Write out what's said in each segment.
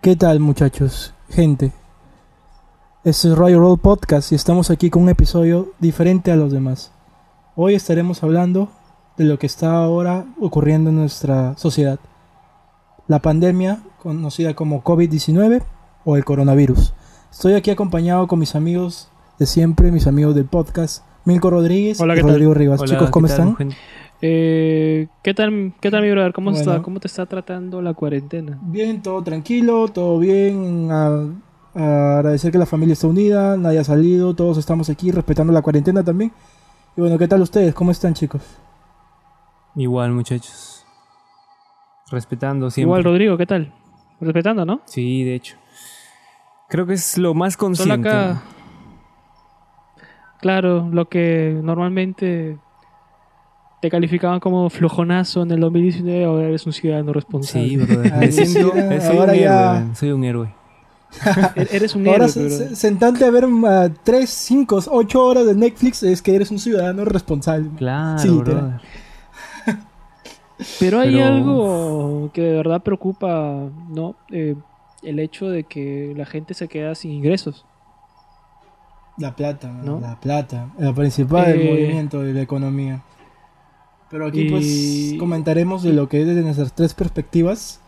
¿Qué tal muchachos? Gente. Este es Royal Roll Podcast y estamos aquí con un episodio diferente a los demás. Hoy estaremos hablando de lo que está ahora ocurriendo en nuestra sociedad. La pandemia conocida como COVID-19 o el coronavirus. Estoy aquí acompañado con mis amigos de siempre, mis amigos del podcast, Milko Rodríguez Hola, y. Rodrigo Rivas. Hola, Chicos, ¿cómo ¿qué tal, están? gente? Eh, ¿qué tal, qué tal mi brother? ¿Cómo Bueno. está? ¿Cómo te está tratando la cuarentena? Bien, todo tranquilo, todo bien. A, a agradecer que la familia está unida, nadie ha salido, todos estamos aquí respetando la cuarentena también. Y bueno, ¿qué tal ustedes? ¿Cómo están, chicos? Igual, muchachos. Respetando siempre. Igual, Rodrigo, ¿qué tal? Respetando, ¿no? Sí, de hecho. Creo que es lo más Solo consciente. acá. Claro, lo que normalmente te calificaban como flojonazo en el 2019, ahora eres un ciudadano responsable. Sí, brother. Siento- soy ahora un ya- héroe, soy un héroe. E- Eres un Ahora héroe, se- bro. se- sentarte a ver 3, 5, 8 horas de Netflix es que eres un ciudadano responsable. Claro, Sí, literal. brother. Pero hay Pero- algo que de verdad preocupa, ¿no? Eh, el hecho de que la gente se queda sin ingresos. La plata, ¿No? la plata, la principal del Eh, movimiento de la economía. Pero aquí pues y- comentaremos de lo que es desde nuestras tres perspectivas,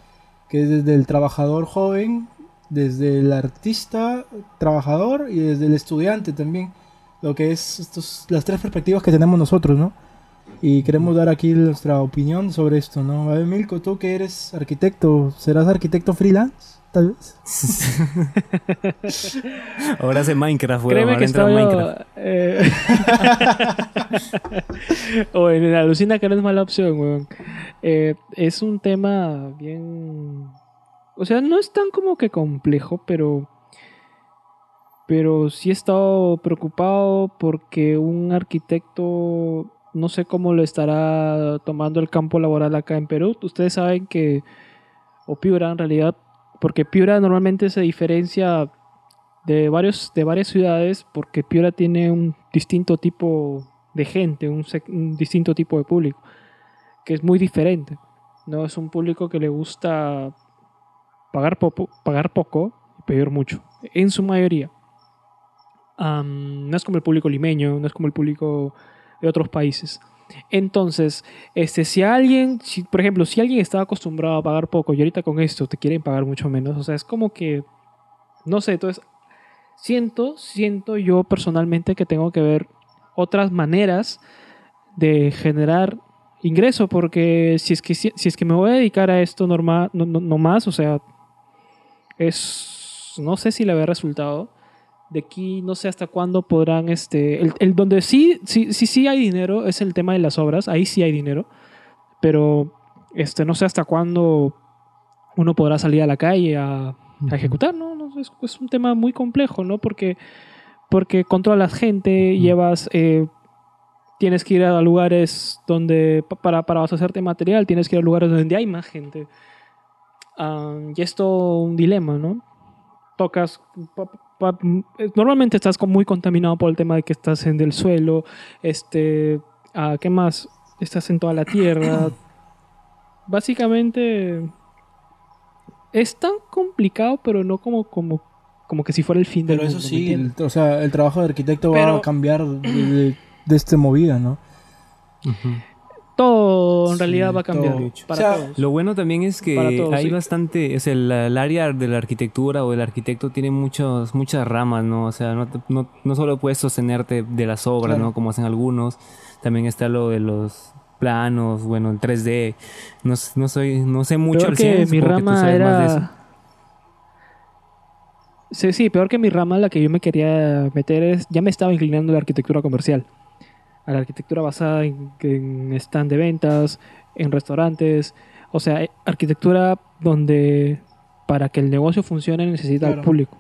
que es desde el trabajador joven, desde el artista trabajador y desde el estudiante también, lo que es estos, las tres perspectivas que tenemos nosotros, ¿no? Y queremos dar aquí nuestra opinión sobre esto, ¿no? A ver, Milko, tú que eres arquitecto, ¿serás arquitecto freelance? Tal vez. Ahora hace Minecraft. Créeme Ahora que entra estaba en Minecraft. eh, Oye, alucina que no es mala opción, weón. Eh, es un tema bien... O sea, no es tan como que complejo, pero... Pero sí he estado preocupado porque un arquitecto... No sé cómo lo estará tomando el campo laboral acá en Perú. Ustedes saben que... O Piura en realidad. Porque Piura normalmente se diferencia de, varios, de varias ciudades porque Piura tiene un distinto tipo de gente, un, distinto tipo de público, que es muy diferente. No es un público que le gusta pagar, poco pagar poco y pedir mucho, en su mayoría. Am, no es como el público limeño, no es como el público de otros países. Entonces, este, si alguien, por ejemplo, si alguien estaba acostumbrado a pagar poco y ahorita con esto te quieren pagar mucho menos, o sea, es como que, no sé, entonces, siento, siento yo personalmente que tengo que ver otras maneras de generar ingreso, porque si es que, si, si es que me voy a dedicar a esto normal, no, no, no más, o sea, es, no sé si le ve resultado. De aquí no sé hasta cuándo podrán, este, el, el donde sí, sí, sí, sí hay dinero es el tema de las obras, ahí sí hay dinero, pero este, no sé hasta cuándo uno podrá salir a la calle a, a ejecutar, ¿no? No, es, es un tema muy complejo, ¿no? Porque, porque controlas gente, llevas, eh, tienes que ir a lugares donde, pa- para, para hacerte material, tienes que ir a lugares donde hay más gente. Ah, y es todo un dilema, ¿no? Tocas, normalmente estás con- muy contaminado por el tema de que estás en el suelo, este, ah, ¿qué más? Estás en toda la tierra. Básicamente es tan complicado, pero no como, como, como que si fuera el fin del Pero eso mundo. ¿me sí, entiendes? el- o sea, el trabajo de arquitecto va Pero- a cambiar de, de, de esta movida, ¿no? Ujú. Todo en Sí, realidad va a cambiar para O sea, todos. Lo bueno también es que todos, hay sí. bastante, es el, el área de la arquitectura o del arquitecto tiene muchos, muchas ramas, ¿no? O sea, no, no, no solo puedes sostenerte de las obras, Claro. ¿no? Como hacen algunos, también está lo de los planos, bueno, el 3D. No, no soy, no sé mucho peor al que 100, mi supongo que tú rama sabes más de eso. era sí, sí, peor que mi rama la que yo me quería meter es ya me estaba inclinando a la arquitectura comercial a la arquitectura basada en, en stand de ventas en restaurantes o sea eh, arquitectura donde para que el negocio funcione necesita Claro. al público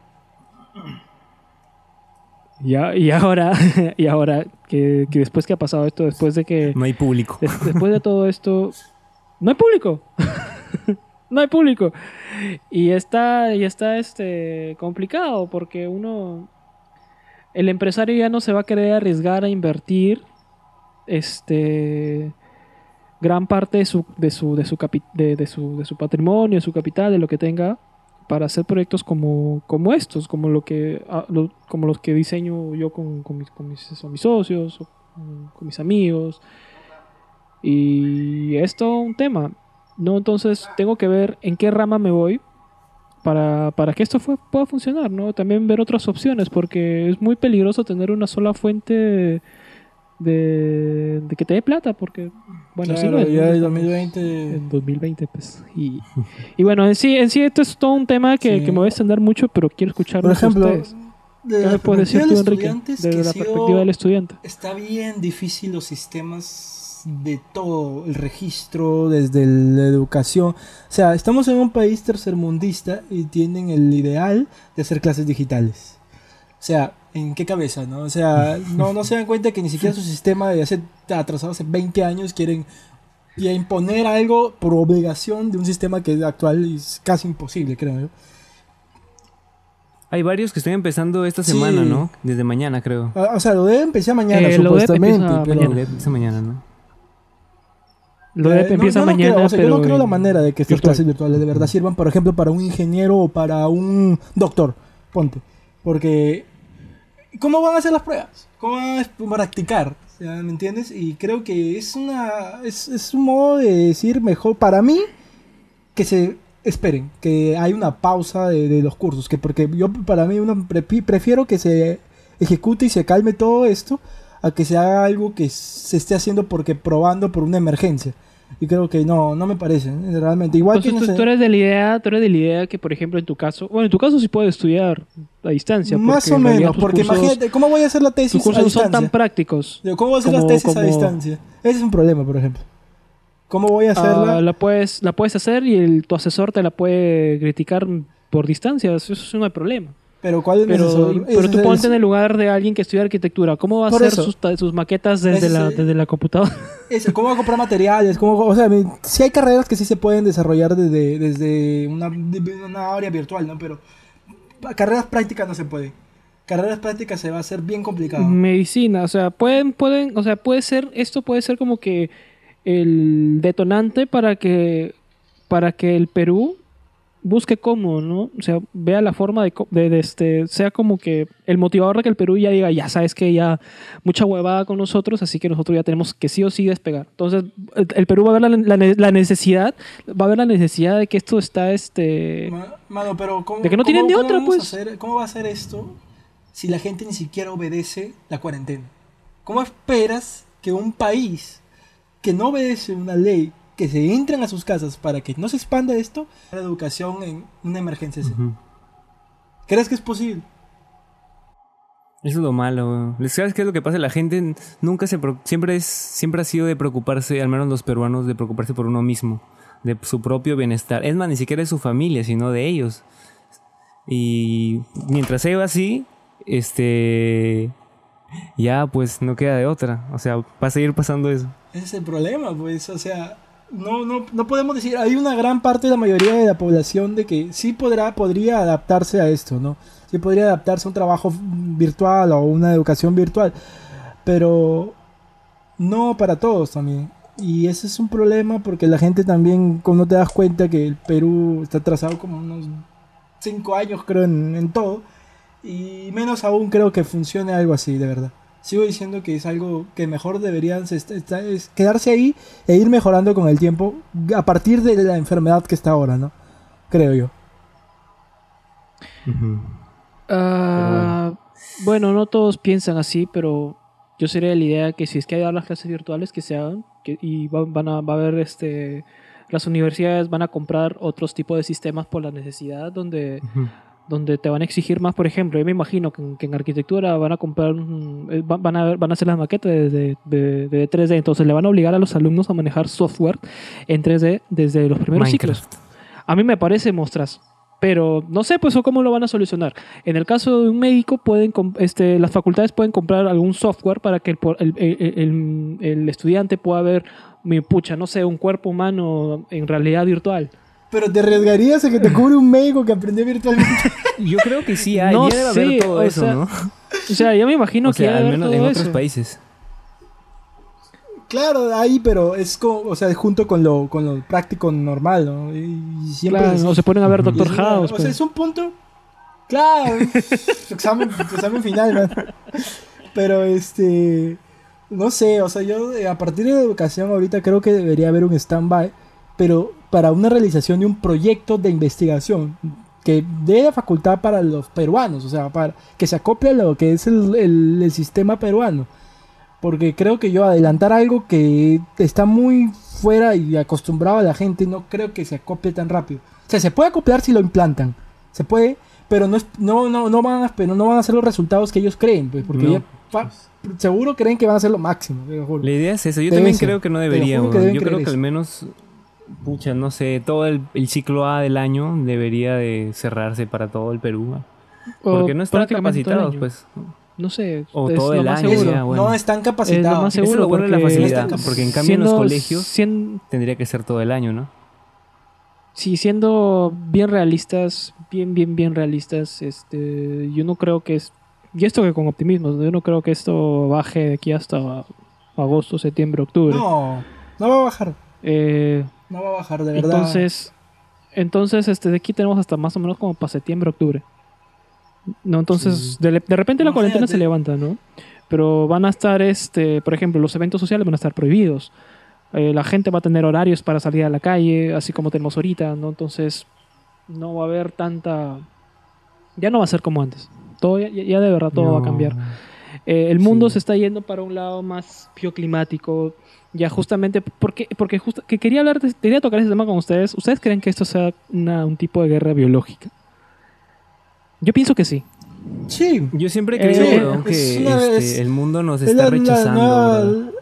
y, a- y ahora y ahora que, que después que ha pasado esto después de que No hay público. Des- después de todo esto, no hay público. no hay público. Y está, y está este, complicado porque uno, el empresario ya no se va a querer arriesgar a invertir este, gran parte de su, de su, de su, de, su, patrimonio, de su capital, de lo que tenga, para hacer proyectos como, como estos, como lo que ah, como los que diseño yo con, con mis, con mis, socios, con, mis amigos. Y es todo un tema. ¿no? Entonces tengo que ver en qué rama me voy para, para que esto pueda funcionar, ¿no? También ver otras opciones, porque es muy peligroso tener una sola fuente de, de que te dé plata, porque, bueno, Claro, ya ¿no? el Estamos 2020. En 2020, pues. Y, y bueno, en sí, en sí esto es todo un tema que, Sí. que me voy a extender mucho, pero quiero escuchar Por ejemplo, ustedes. de ¿Qué la me puedes decir tú, Enrique? Desde la perspectiva del estudiante. Está bien difícil los sistemas de todo, el registro, desde la educación. O sea, estamos en un país tercermundista y tienen el ideal de hacer clases digitales. O sea, ¿en qué cabeza, no? O sea, no, no se dan cuenta que ni siquiera su sistema de hace atrasado hace 20 años quieren y a imponer algo por obligación de un sistema que actual es casi imposible, creo yo. Hay varios que están empezando esta Sí. semana, ¿no? Desde mañana, creo. Ah, O sea, lo debe empezar mañana, Eh, lo debe supuestamente. empieza pero- mañana. Mañana, ¿no? Lo Eh, de empieza no mañana, creo, o sea, pero yo no creo la manera de que estas virtual. clases virtuales de verdad sirvan, por ejemplo, para un ingeniero o para un doctor. Ponte. Porque, ¿cómo van a hacer las pruebas? ¿Cómo van a practicar? ¿Me entiendes? Y creo que es una es, es un modo de decir mejor para mí que se esperen, que hay una pausa de, de los cursos, que porque yo para mí uno pre- prefiero que se ejecute y se calme todo esto a que se haga algo que se esté haciendo porque probando por una emergencia. Y creo que no, no me parece, ¿eh? realmente. Igual Entonces, que tú, tú eres de la idea, tú eres de la idea que, por ejemplo, en tu caso, bueno, en tu caso sí puedes estudiar a distancia. más o menos, porque cursos- imagínate, ¿cómo voy a hacer la tesis tus a cursos no son distancia? tan prácticos. Digo, ¿Cómo voy a hacer las como- tesis a como- distancia? Ese es un problema, por ejemplo. ¿Cómo voy a hacerla? Ah, la puedes, la puedes hacer y el, tu asesor te la puede criticar por distancia, eso, eso no hay problema. Pero ¿cuál es Pero, necesario? pero tú es- ponte en el lugar de alguien que estudia arquitectura. ¿Cómo va a hacer sus, ta- sus maquetas desde la, es- desde la computadora? ¿Cómo va a comprar materiales? ¿Cómo, o sea, sí hay carreras que sí se pueden desarrollar desde, desde una, una área virtual, ¿no? Pero carreras prácticas no se pueden. Carreras prácticas se va a hacer bien complicado. Medicina, o sea, pueden, pueden, o sea, puede ser, esto puede ser como que el detonante para que, para que el Perú busque cómo, ¿no? O sea, vea la forma de, de- de este, sea como que el motivador de que el Perú ya diga, ya sabes que ya mucha huevada con nosotros, así que nosotros ya tenemos que sí o sí despegar. Entonces, el, el Perú va a ver la, la ne- la necesidad, va a ver la necesidad de que esto está, este, Ma- Mano, pero ¿cómo, De que no tienen de otra, pues? hacer- ¿Cómo va a ser esto si la gente ni siquiera obedece la cuarentena? ¿Cómo esperas que un país que no obedece una ley, que se entren a sus casas para que no se expanda esto, la educación en una emergencia? ¿Crees que es posible? Eso es lo malo, güey. ¿Sabes qué es lo que pasa? La gente nunca se... Siempre, es, siempre ha sido de preocuparse, al menos los peruanos, de preocuparse por uno mismo. De su propio bienestar. Es más, ni siquiera de su familia, sino de ellos. Y mientras sea así, este... Ya, pues, no queda de otra. O sea, va a seguir pasando eso. Ese es el problema, pues, o sea, no, no, no podemos decir, hay una gran parte de la mayoría de la población de que sí podrá, podría adaptarse a esto, ¿no? Sí podría adaptarse a un trabajo virtual o una educación virtual, pero no para todos también. Y ese es un problema porque la gente también, como no te das cuenta que el Perú está atrasado como unos 5 años creo en, en todo, y menos aún creo que funcione algo así, de verdad. Sigo diciendo que es algo que mejor deberían es quedarse ahí e ir mejorando con el tiempo a partir de la enfermedad que está ahora, ¿no? Creo yo. Ah, bueno, no todos piensan así, pero yo sería de la idea que si es que hay las clases virtuales, que se hagan. Que, y va, van a, va a haber este. Las universidades van a comprar otros tipos de sistemas por la necesidad, donde, donde te van a exigir más. Por ejemplo, yo me imagino que, en- que en arquitectura van a comprar. eh, van, a, van a hacer las maquetas de, de, de- de 3D, entonces le van a obligar a los alumnos a manejar software en 3D desde los primeros ciclos. Minecraft. A mí me parece mostrazo. Pero no sé pues cómo lo van a solucionar. En el caso de un médico, pueden este, las facultades pueden comprar algún software para que el- el estudiante pueda ver, mi pucha, no sé, un cuerpo humano en realidad virtual. Pero te arriesgarías a que te cubre un médico que aprendió virtualmente. Yo creo que sí hay. No ya debe haber sé, todo o eso, sea, ¿no? O sea, yo me imagino o que sea, al menos todo en eso. otros países. Claro, ahí, pero es como, o sea, junto con lo, con lo práctico normal, ¿no? Y siempre Claro, es- no se ponen a ver Doctor es una- House. O pues. sea, es un punto. Claro, su examen, su examen final, man. Pero este. No sé, o sea, yo eh, a partir de la educación ahorita creo que debería haber un stand-by, pero para una realización de un proyecto de investigación que dé la facultad para los peruanos, o sea, para que se acople a lo que es el, el- el sistema peruano. Porque creo que yo adelantar algo que está muy fuera y acostumbrado a la gente, no creo que se acople tan rápido. O sea, se puede acoplar si lo implantan. Se puede, pero no, es- no, no, no, van, a, pero no van a ser los resultados que ellos creen, pues, porque No. ya fa- seguro creen que van a ser lo máximo. te lo juro. La idea es eso. Yo también creo que no debería, Yo creo que al menos, pucha, no sé, todo el, el ciclo A del año debería de cerrarse para todo el Perú. O Porque no están capacitados, pues. No sé. O es todo el más año, seguro. ya, bueno. No están Es lo capacitados. más Eso es seguro lo bueno de la porque facilidad, porque en cambio en los colegios sien- tendría que ser todo el año, ¿no? Sí, siendo bien realistas, bien, bien, bien realistas, este, yo no creo que es, y esto que con optimismo, yo no creo que esto baje de aquí hasta agosto, septiembre, octubre. No, no va a bajar. Eh, No va a bajar, de verdad. entonces, entonces, este, de aquí tenemos hasta más o menos como para septiembre, octubre. No, entonces, de, de repente la cuarentena se levanta, ¿no? Pero van a estar, este, por ejemplo, los eventos sociales van a estar prohibidos. Eh, la gente va a tener horarios para salir a la calle, así como tenemos ahorita, ¿no? Entonces, no va a haber tanta... Ya no va a ser como antes. Todo, ya, ya de verdad todo va a cambiar. Eh, el mundo Sí. se está yendo para un lado más bioclimático. Ya justamente, porque, porque justo, que quería hablar, de- quería tocar ese tema con ustedes. ¿Ustedes creen que esto sea una- un tipo de guerra biológica? Yo pienso que sí. Sí. Yo siempre he Eh, es que una- este, es- el mundo nos Es está la- la rechazando.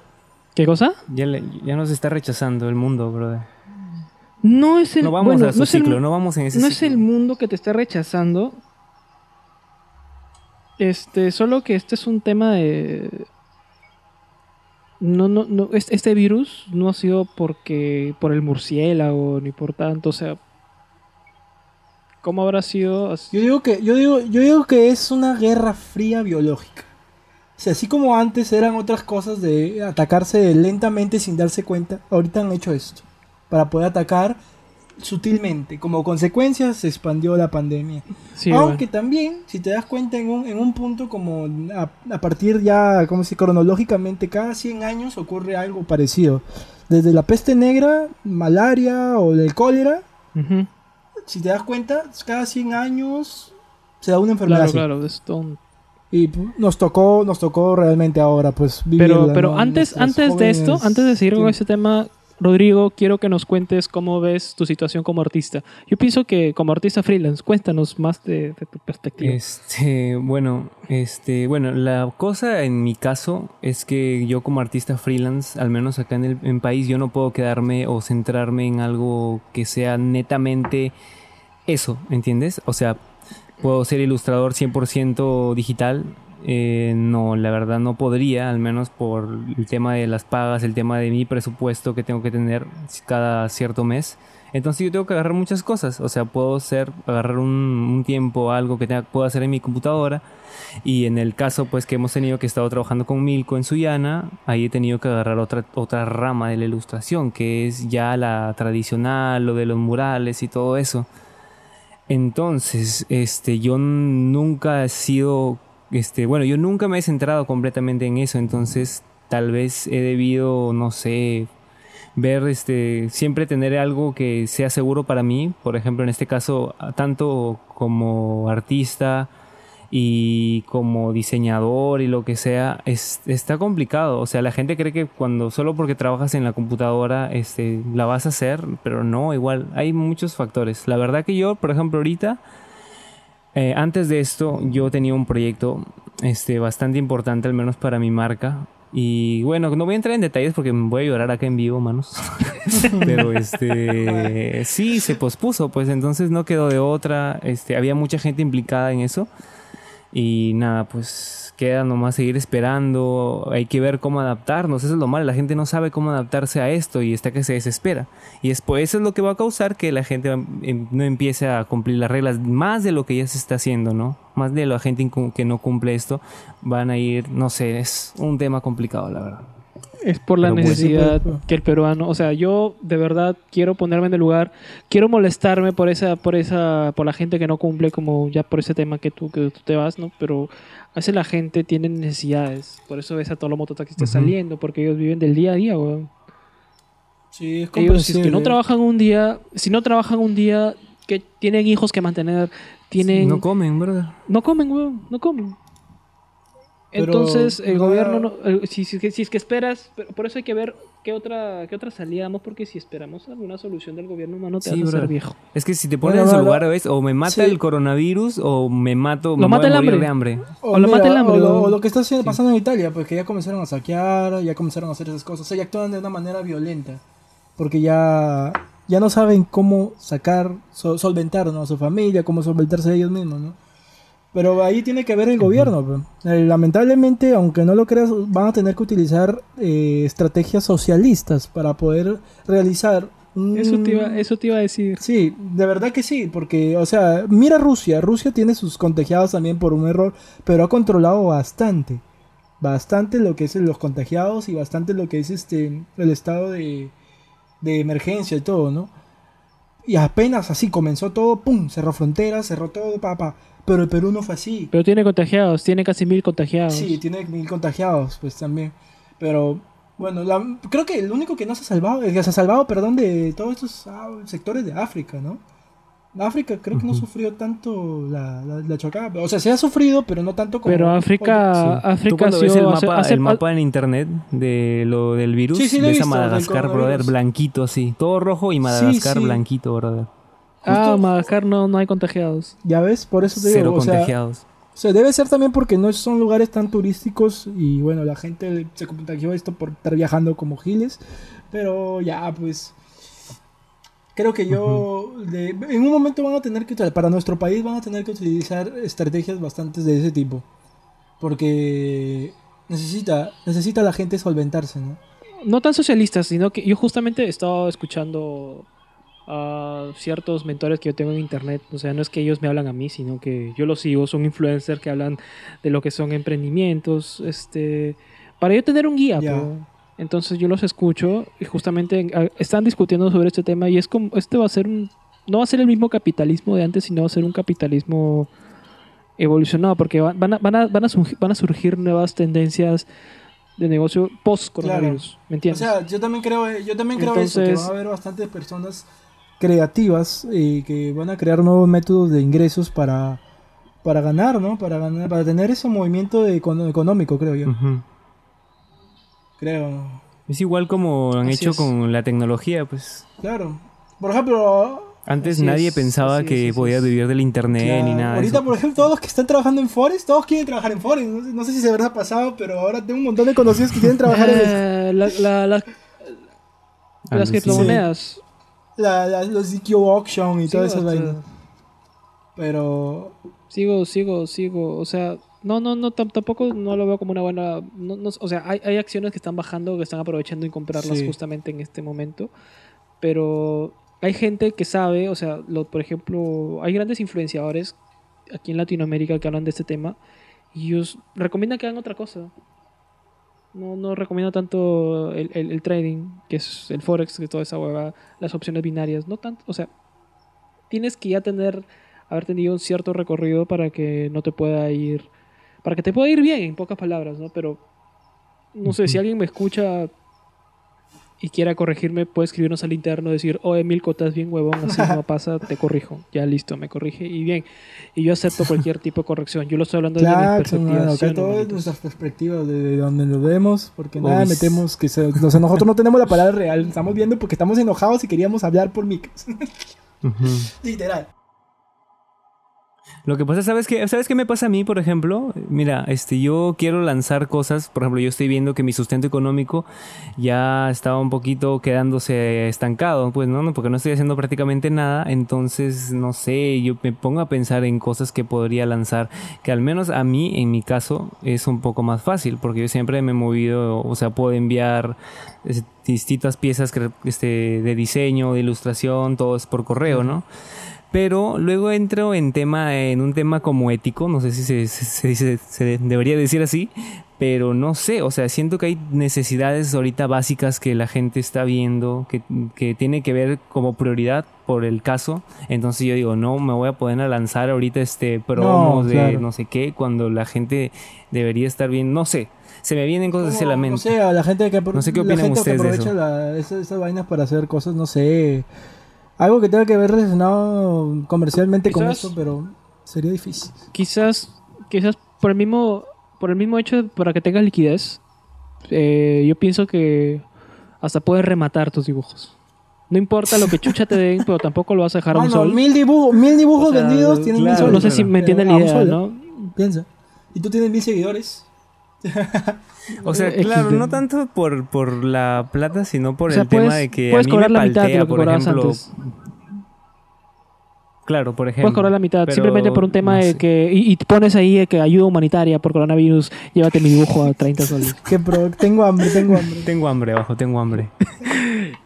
¿Qué cosa? Ya, le- ya nos está rechazando el mundo, brother. No es el, No vamos bueno, a su no es el- ciclo, no vamos en ese no es el mundo que te está rechazando. Este, solo que este es un tema de. No, no, no. Este, virus no ha sido porque. por el murciélago, ni por tanto. O sea. ¿Cómo habrá sido? Yo digo que, yo digo, yo digo que es una guerra fría biológica. O sea, así como antes eran otras cosas de atacarse lentamente sin darse cuenta, ahorita han hecho esto. Para poder atacar sutilmente. Como consecuencia se expandió la pandemia. Sí, Aunque bueno. también, si te das cuenta en un, en un punto como a, a partir ya, como si cronológicamente, cada 100 años ocurre algo parecido. Desde la peste negra, malaria o el cólera, Ujú. si te das cuenta, cada 100 años se da una enfermedad. Claro, claro. es un- Y pu- nos tocó, nos tocó realmente ahora, pues Pero, vivirla, pero ¿no? antes, Nuestros antes de esto, antes de seguir con este tema, Rodrigo, quiero que nos cuentes cómo ves tu situación como artista. Yo pienso que como artista freelance, cuéntanos más de, tu perspectiva. Este, bueno, este, bueno, la cosa en mi caso es que yo como artista freelance, al menos acá en el país, yo no puedo quedarme o centrarme en algo que sea netamente eso, ¿entiendes? O sea, puedo ser ilustrador 100% digital. Eh, no, la verdad no podría, al menos por el tema de las pagas, el tema de mi presupuesto que tengo que tener cada cierto mes. Entonces yo tengo que agarrar muchas cosas. O sea, puedo ser, agarrar un, tiempo, algo que tenga, puedo hacer en mi computadora. Y en el caso, pues, que hemos tenido que estado trabajando con Milko en Suyana, ahí he tenido que agarrar otra, otra rama de la ilustración, que es ya la tradicional, lo de los murales y todo eso. Entonces, este, yo nunca he sido, este, bueno, yo nunca me he centrado completamente en eso. Entonces, tal vez he debido, no sé, ver este siempre tener algo que sea seguro para mí por ejemplo en este caso tanto como artista y como diseñador y lo que sea es, está complicado o sea la gente cree que cuando solo porque trabajas en la computadora este la vas a hacer pero no igual hay muchos factores la verdad que yo por ejemplo ahorita eh, antes de esto yo tenía un proyecto este bastante importante al menos para mi marca y bueno, no voy a entrar en detalles porque me voy a llorar acá en vivo, manos. Pero este sí se pospuso, pues entonces no quedó de otra. Este, había mucha gente implicada en eso. Y nada, pues queda nomás seguir esperando. Hay que ver cómo adaptarnos. Eso es lo malo. La gente no sabe cómo adaptarse a esto y está que se desespera. Y después eso es lo que va a causar que la gente em, no empiece a cumplir las reglas más de lo que ya se está haciendo, ¿no? Más de la gente que no cumple esto van a ir, no sé, es un tema complicado, la verdad. Es por la Pero necesidad pues, que el peruano, o sea, yo de verdad quiero ponerme en el lugar, quiero molestarme por esa, por esa, por la gente que no cumple, como ya por ese tema que tú, que tú te vas, ¿no? Pero a veces la gente tiene necesidades, por eso ves a todos los mototaxistas saliendo, porque ellos viven del día a día, weón. Sí, es Ellos, si es que no trabajan un día, si no trabajan un día, que tienen hijos que mantener, tienen, No comen, brother. no comen, weón, no comen. Pero Entonces, el no- gobierno, no- el- si, si, si es que esperas, pero por eso hay que ver qué otra, qué otra salida damos, porque si esperamos alguna solución del gobierno humano, te Sí, vas a hacer viejo. Es que si te pones Bueno, en su lugar, ¿ves? O me mata sí. el coronavirus o me mato, me Lo mata a el morir hambre. de hambre. O, O lo mata el hambre, o lo, o- o lo que está haciendo- sí. pasando en Italia, pues que ya comenzaron a saquear, ya comenzaron a hacer esas cosas. O sea, ya actúan de una manera violenta. Porque ya, ya no saben cómo sacar, so- solventar ¿no? a su familia, cómo solventarse ellos mismos, ¿no? Pero ahí tiene que ver el gobierno. Eh, lamentablemente, aunque no lo creas, van a tener que utilizar eh, estrategias socialistas para poder realizar un... Eso te, iba, eso te iba a decir. Sí, de verdad que sí, porque, o sea, mira Rusia, Rusia tiene sus contagiados también por un error, pero ha controlado bastante, bastante lo que es los contagiados y bastante lo que es este el estado de, de emergencia y todo, ¿no? Y apenas así comenzó todo, pum, cerró fronteras, cerró todo, papá, pero el Perú no fue así. Pero tiene contagiados, tiene casi mil contagiados. Sí, tiene mil contagiados, pues también. Pero bueno, la- creo que el único que no se ha salvado, el que se ha salvado, perdón, de todos estos ah, sectores de África, ¿no? África creo que no sufrió tanto la, la, la chocada. O sea, se ha sufrido, pero no tanto como. Pero África, Sí. África Tú cuando ves el mapa, hace- el mapa en internet de lo del virus, Sí, sí, ves a visto, Madagascar, brother, blanquito así. Todo rojo y Madagascar sí. blanquito, brother. Ah, Madagascar no, no hay contagiados. Ya ves, por eso te Cero digo. O sea, contagiados. o sea, debe ser también porque no son lugares tan turísticos y bueno, la gente se contagió esto por estar viajando como giles. Pero ya, pues. Creo que yo. de- en un momento van a tener que. Para nuestro país van a tener que utilizar estrategias bastante de ese tipo. Porque. Necesita, necesita la gente solventarse, ¿no? No tan socialistas, sino que yo justamente he estado escuchando a ciertos mentores que yo tengo en internet. O sea, no es que ellos me hablan a mí, sino que yo los sigo, son influencers que hablan de lo que son emprendimientos, este, para yo tener un guía. Po. Entonces yo los escucho y justamente están discutiendo sobre este tema y es como, este va a ser un, no va a ser el mismo capitalismo de antes, sino va a ser un capitalismo evolucionado, porque va- van a, van a, van a, surgir, van a surgir nuevas tendencias de negocio post-coronavirus. ¿Me O entiendes? sea, yo también creo, yo también creo eso, que Entonces- va a haber bastantes personas creativas y que van a crear nuevos métodos de ingresos para, para ganar, ¿no? Para ganar, para tener ese movimiento económico, creo yo. Creo. Es igual como han Así hecho es. con la tecnología, pues. Claro. Por ejemplo, Antes Así nadie es, pensaba es, que es. vivir del internet claro, ni nada ahorita, eso. por ejemplo, todos los que están trabajando en Forex, todos quieren trabajar en Forex. No sé, no sé si se habrá pasado, pero ahora tengo un montón de conocidos que quieren trabajar en. Eh, la- la- la- las criptomonedas. La- la- los DQ Auction y Sí, todas esas vainas. Pero Sigo, sigo, sigo. O sea, no, no, no, tam- tampoco no lo veo como una buena. no- no- o sea, hay, hay acciones que están bajando, que están aprovechando y comprarlas Sí. justamente en este momento. Pero hay gente que sabe, o sea, lo, por ejemplo, hay grandes influenciadores aquí en Latinoamérica que hablan de este tema y ellos recomiendan que hagan otra cosa. No, no recomiendo tanto el, el- el trading, que es el forex, que toda esa hueva, las opciones binarias, no tanto, o sea, tienes que ya tener, haber tenido un cierto recorrido para que no te pueda ir, para que te pueda ir bien, en pocas palabras, ¿no? Pero, no sé, si alguien me escucha y quiera corregirme, puede escribirnos al interno, decir, oye, Milko, estás bien huevón, así no pasa, te corrijo. Ya listo, me corrige y bien. Y yo acepto cualquier tipo de corrección. Yo lo estoy hablando desde mi Claro, perspectiva. hermano, ¿sí o acá no, todo es nuestras perspectivas de, de donde nos vemos, porque nada Uy. metemos que se, o sea, nosotros no tenemos la palabra real, estamos viendo porque estamos enojados y queríamos hablar por micros. Ujú. Literal. Lo que pasa, ¿sabes qué? ¿Sabes qué me pasa a mí, por ejemplo? Mira, este, yo quiero lanzar cosas. Por ejemplo, yo estoy viendo que mi sustento económico ya estaba un poquito quedándose estancado, pues, ¿no? Porque no estoy haciendo prácticamente nada. Entonces, no sé, yo me pongo a pensar en cosas que podría lanzar, que al menos a mí, en mi caso, es un poco más fácil, porque yo siempre me he movido, o sea, puedo enviar eh, distintas piezas este, de diseño, de ilustración, todo es por correo, ¿no? Pero luego entro en tema, en un tema como ético, no sé si se, se- se se debería decir así, pero no sé, o sea, siento que hay necesidades ahorita básicas que la gente está viendo, que, que tiene que ver como prioridad por el caso. Entonces yo digo, no me voy a poder lanzar ahorita este promos No, de claro. no sé qué, cuando la gente debería estar bien, no sé. Se me vienen cosas hacia la No mente. sé, a la gente que, No sé qué la que ustedes de aprovecha eso. la- esas, esas vainas para hacer cosas, no sé. Algo que tenga que ver relacionado comercialmente con eso, pero sería difícil. Quizás, quizás por el mismo, por el mismo hecho para que tengas liquidez, eh, yo pienso que hasta puedes rematar tus dibujos. No importa lo que chucha te den, pero tampoco lo vas a dejar a un sol. Mil, dibujo- mil dibujos O sea, vendidos tienen claro, mil soles. no sé si me entienden la idea, ¿no? Piensa. Y tú tienes mil seguidores. O sea, XD. claro, no tanto por, por la plata, sino por O sea, el tema de que puedes a mí cobrar me la mitad de lo que por cobrabas ejemplo. antes. Claro, por ejemplo. Puedes cobrar la mitad, pero simplemente por un tema no de sé. que. Y, y pones ahí de que ayuda humanitaria por coronavirus, llévate mi dibujo a 30 soles. Que pro- tengo hambre, tengo hambre. Tengo hambre abajo, tengo hambre.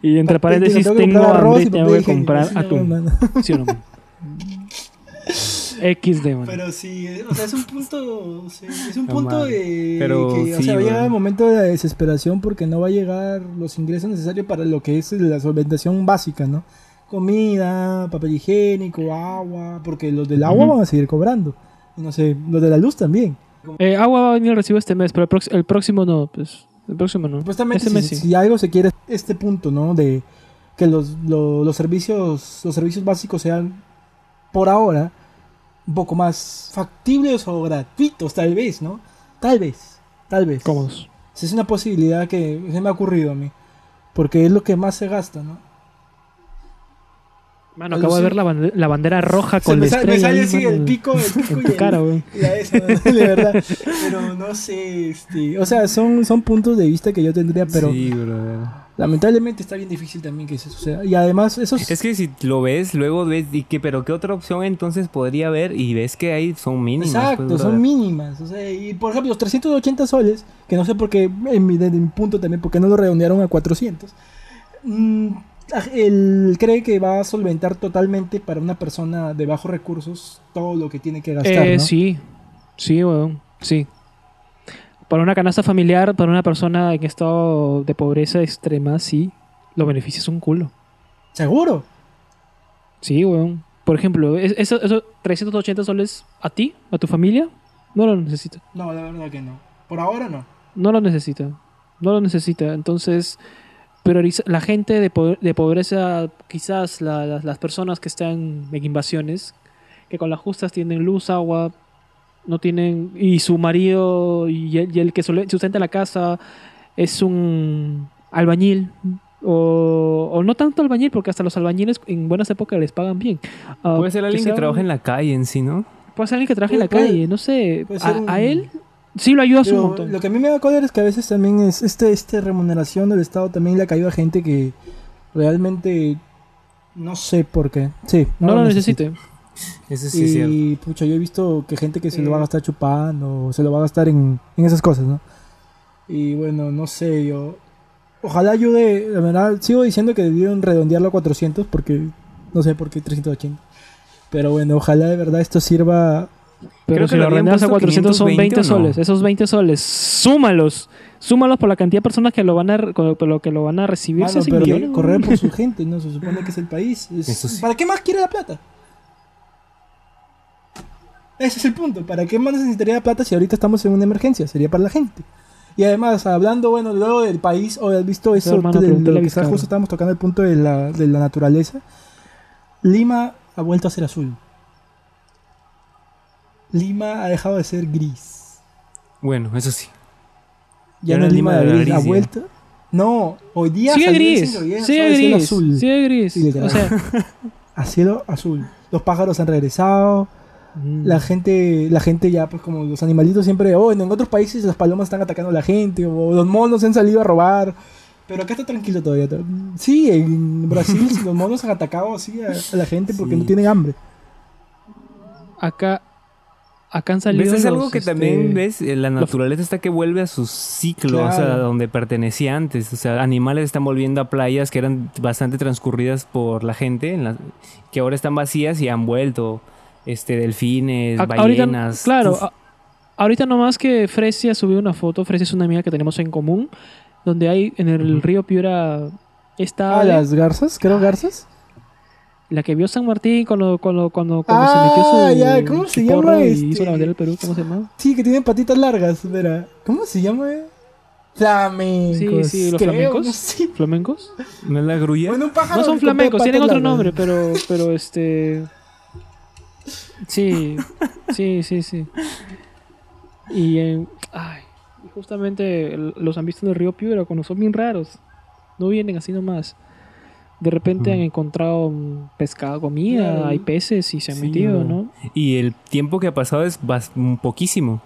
Y entre Tengo paréntesis, tengo arroz hambre tengo que comprar atún. mano. ¿Sí o no? XD, man. Pero sí, o sea, es un punto, sí, es un No punto de Pero que, o sí, sea, va a llegar güey. el momento de la desesperación porque no va a llegar los ingresos necesarios para lo que es la solventación básica, ¿no? Comida, papel higiénico, agua, porque los del agua van a seguir cobrando. Y no sé, los de la luz también. Eh, agua va a venir el recibo este mes, pero el, próximo no. Pues, el próximo no. Supuestamente, Este si, mes sí. si algo se quiere, este punto, ¿no? De que los, lo- los servicios los servicios básicos sean, por ahora, un poco más factibles o gratuitos, tal vez, ¿no? Tal vez, tal vez. Cómodos. Esa es una posibilidad que se me ha ocurrido a mí. Porque es lo que más se gasta, ¿no? Mano, acabo de ver la, bande- la bandera roja con la sa- me estrella. sale ahí, así mano, el pico, el pico En y tu el- cara, güey. y la esa, de verdad. Pero no sé, este, o sea, son, son puntos de vista que yo tendría, pero Sí, lamentablemente está bien difícil también que eso suceda. Y además, esos... Es que si lo ves, luego ves, y que, pero ¿qué otra opción entonces podría haber? Y ves que hay, son mínimas. Exacto, pues, son brother. mínimas. O sea, y por ejemplo, los 380 soles, que no sé por qué, en mi, desde mi punto también, porque no lo redondearon a 400. mm, él cree que va a solventar totalmente para una persona de bajos recursos todo lo que tiene que gastar. Eh, ¿no? Sí, sí, weón. Sí. Para una canasta familiar, para una persona en estado de pobreza extrema, sí. Los beneficios son un culo. Seguro. Sí, weón. Por ejemplo, es- eso, eso 380 soles a ti, a tu familia, no lo necesita. No, la verdad que no. Por ahora no. No lo necesita. No lo necesita. Entonces, prioriza la gente de, po- de pobreza, quizás la- las- las personas que están en invasiones, que con las justas tienen luz, agua, no tienen. Y su marido y el, y el que sustenta la casa es un albañil. O, o no tanto albañil, porque hasta los albañiles en buenas épocas les pagan bien. Ah, Puede ser alguien que, sea trabaja en la calle en sí, ¿no? Puede ser alguien que trabaje en la Puede- calle, no sé. un- a él sí lo ayuda un Pero montón. lo que a mí me da cólera es que a veces también es este, este remuneración del Estado también le ha caído a gente que realmente no sé por qué. Sí, no lo necesite. Eso sí es cierto. y pucha, yo he visto que gente que se lo va a Eh. gastar chupando, o se lo va a gastar en, en esas cosas, ¿no? Y bueno, no sé, yo... Ojalá ayude, la verdad, sigo diciendo que debieron redondearlo a 400 porque no sé por qué 380. Pero bueno, ojalá de verdad esto sirva... Pero Creo si que lo arrendas a puesto 400 son 20 520 o no. soles. Esos 20 soles, súmalos. Súmalos por la cantidad de personas que lo van a, por lo que lo van a recibir. Mano, hacen pero millones, correr por su gente, ¿no? Se supone que es el país. Es- Eso sí. ¿Para qué más quiere la plata? Ese es el punto. ¿Para qué más necesitaría la plata si ahorita estamos en una emergencia? Sería para la gente. Y además, hablando, bueno, luego del país, o has visto eso hermano, de, lo que está, justo estábamos tocando el punto de la, de la naturaleza. Lima ha vuelto a ser azul. Lima ha dejado de ser gris. Bueno, eso sí. Ya Ya no es Lima de gris, ha gris, vuelto. No, hoy día Sigue gris. "Bien, Sigue cielo gris. azul". Sigue gris. Sí, o sea, a cielo azul. Los pájaros han regresado. mm, La gente, la gente ya, pues como los animalitos siempre, oh, en otros países las palomas están atacando a la gente, o los monos han salido a robar. Pero acá está tranquilo todavía. Sí, en Brasil los monos han atacado así a, a la gente porque Sí. no tienen hambre. acá, acá han salido. ¿Ves? Es los, algo que este, también ves, eh, la naturaleza está que vuelve a su ciclo, o sea, Claro. donde pertenecía antes. O sea, animales están volviendo a playas que eran bastante transcurridas por la gente, en la- que ahora están vacías y han vuelto. Este, delfines, a- ahorita, ballenas. claro, a- ahorita nomás que Fresia subió una foto, Fresia es una amiga que tenemos en común, donde hay en el río Piura esta Ah, las garzas, creo garzas. La que vio San Martín cuando, cuando, cuando, cuando Ah, se metió su, ya, ¿cómo se llama este? hizo la bandera del Perú, ¿cómo se llama? Sí, que tienen patitas largas, espera. ¿Cómo se llama? eh? Flamencos. Sí, sí, los creo, flamencos. sé. ¿Flamencos? ¿No es la grulla? Bueno, un pájaro No son flamencos, tienen otro largas. nombre, pero, pero este. Sí, sí, sí, sí. Y en. Ay, y justamente los han visto en el río Piura cuando son bien raros. No vienen así nomás. De repente han encontrado mm, pescado, comida, hay peces y se han Sí, metido. ¿no? Y el tiempo que ha pasado es poquísimo.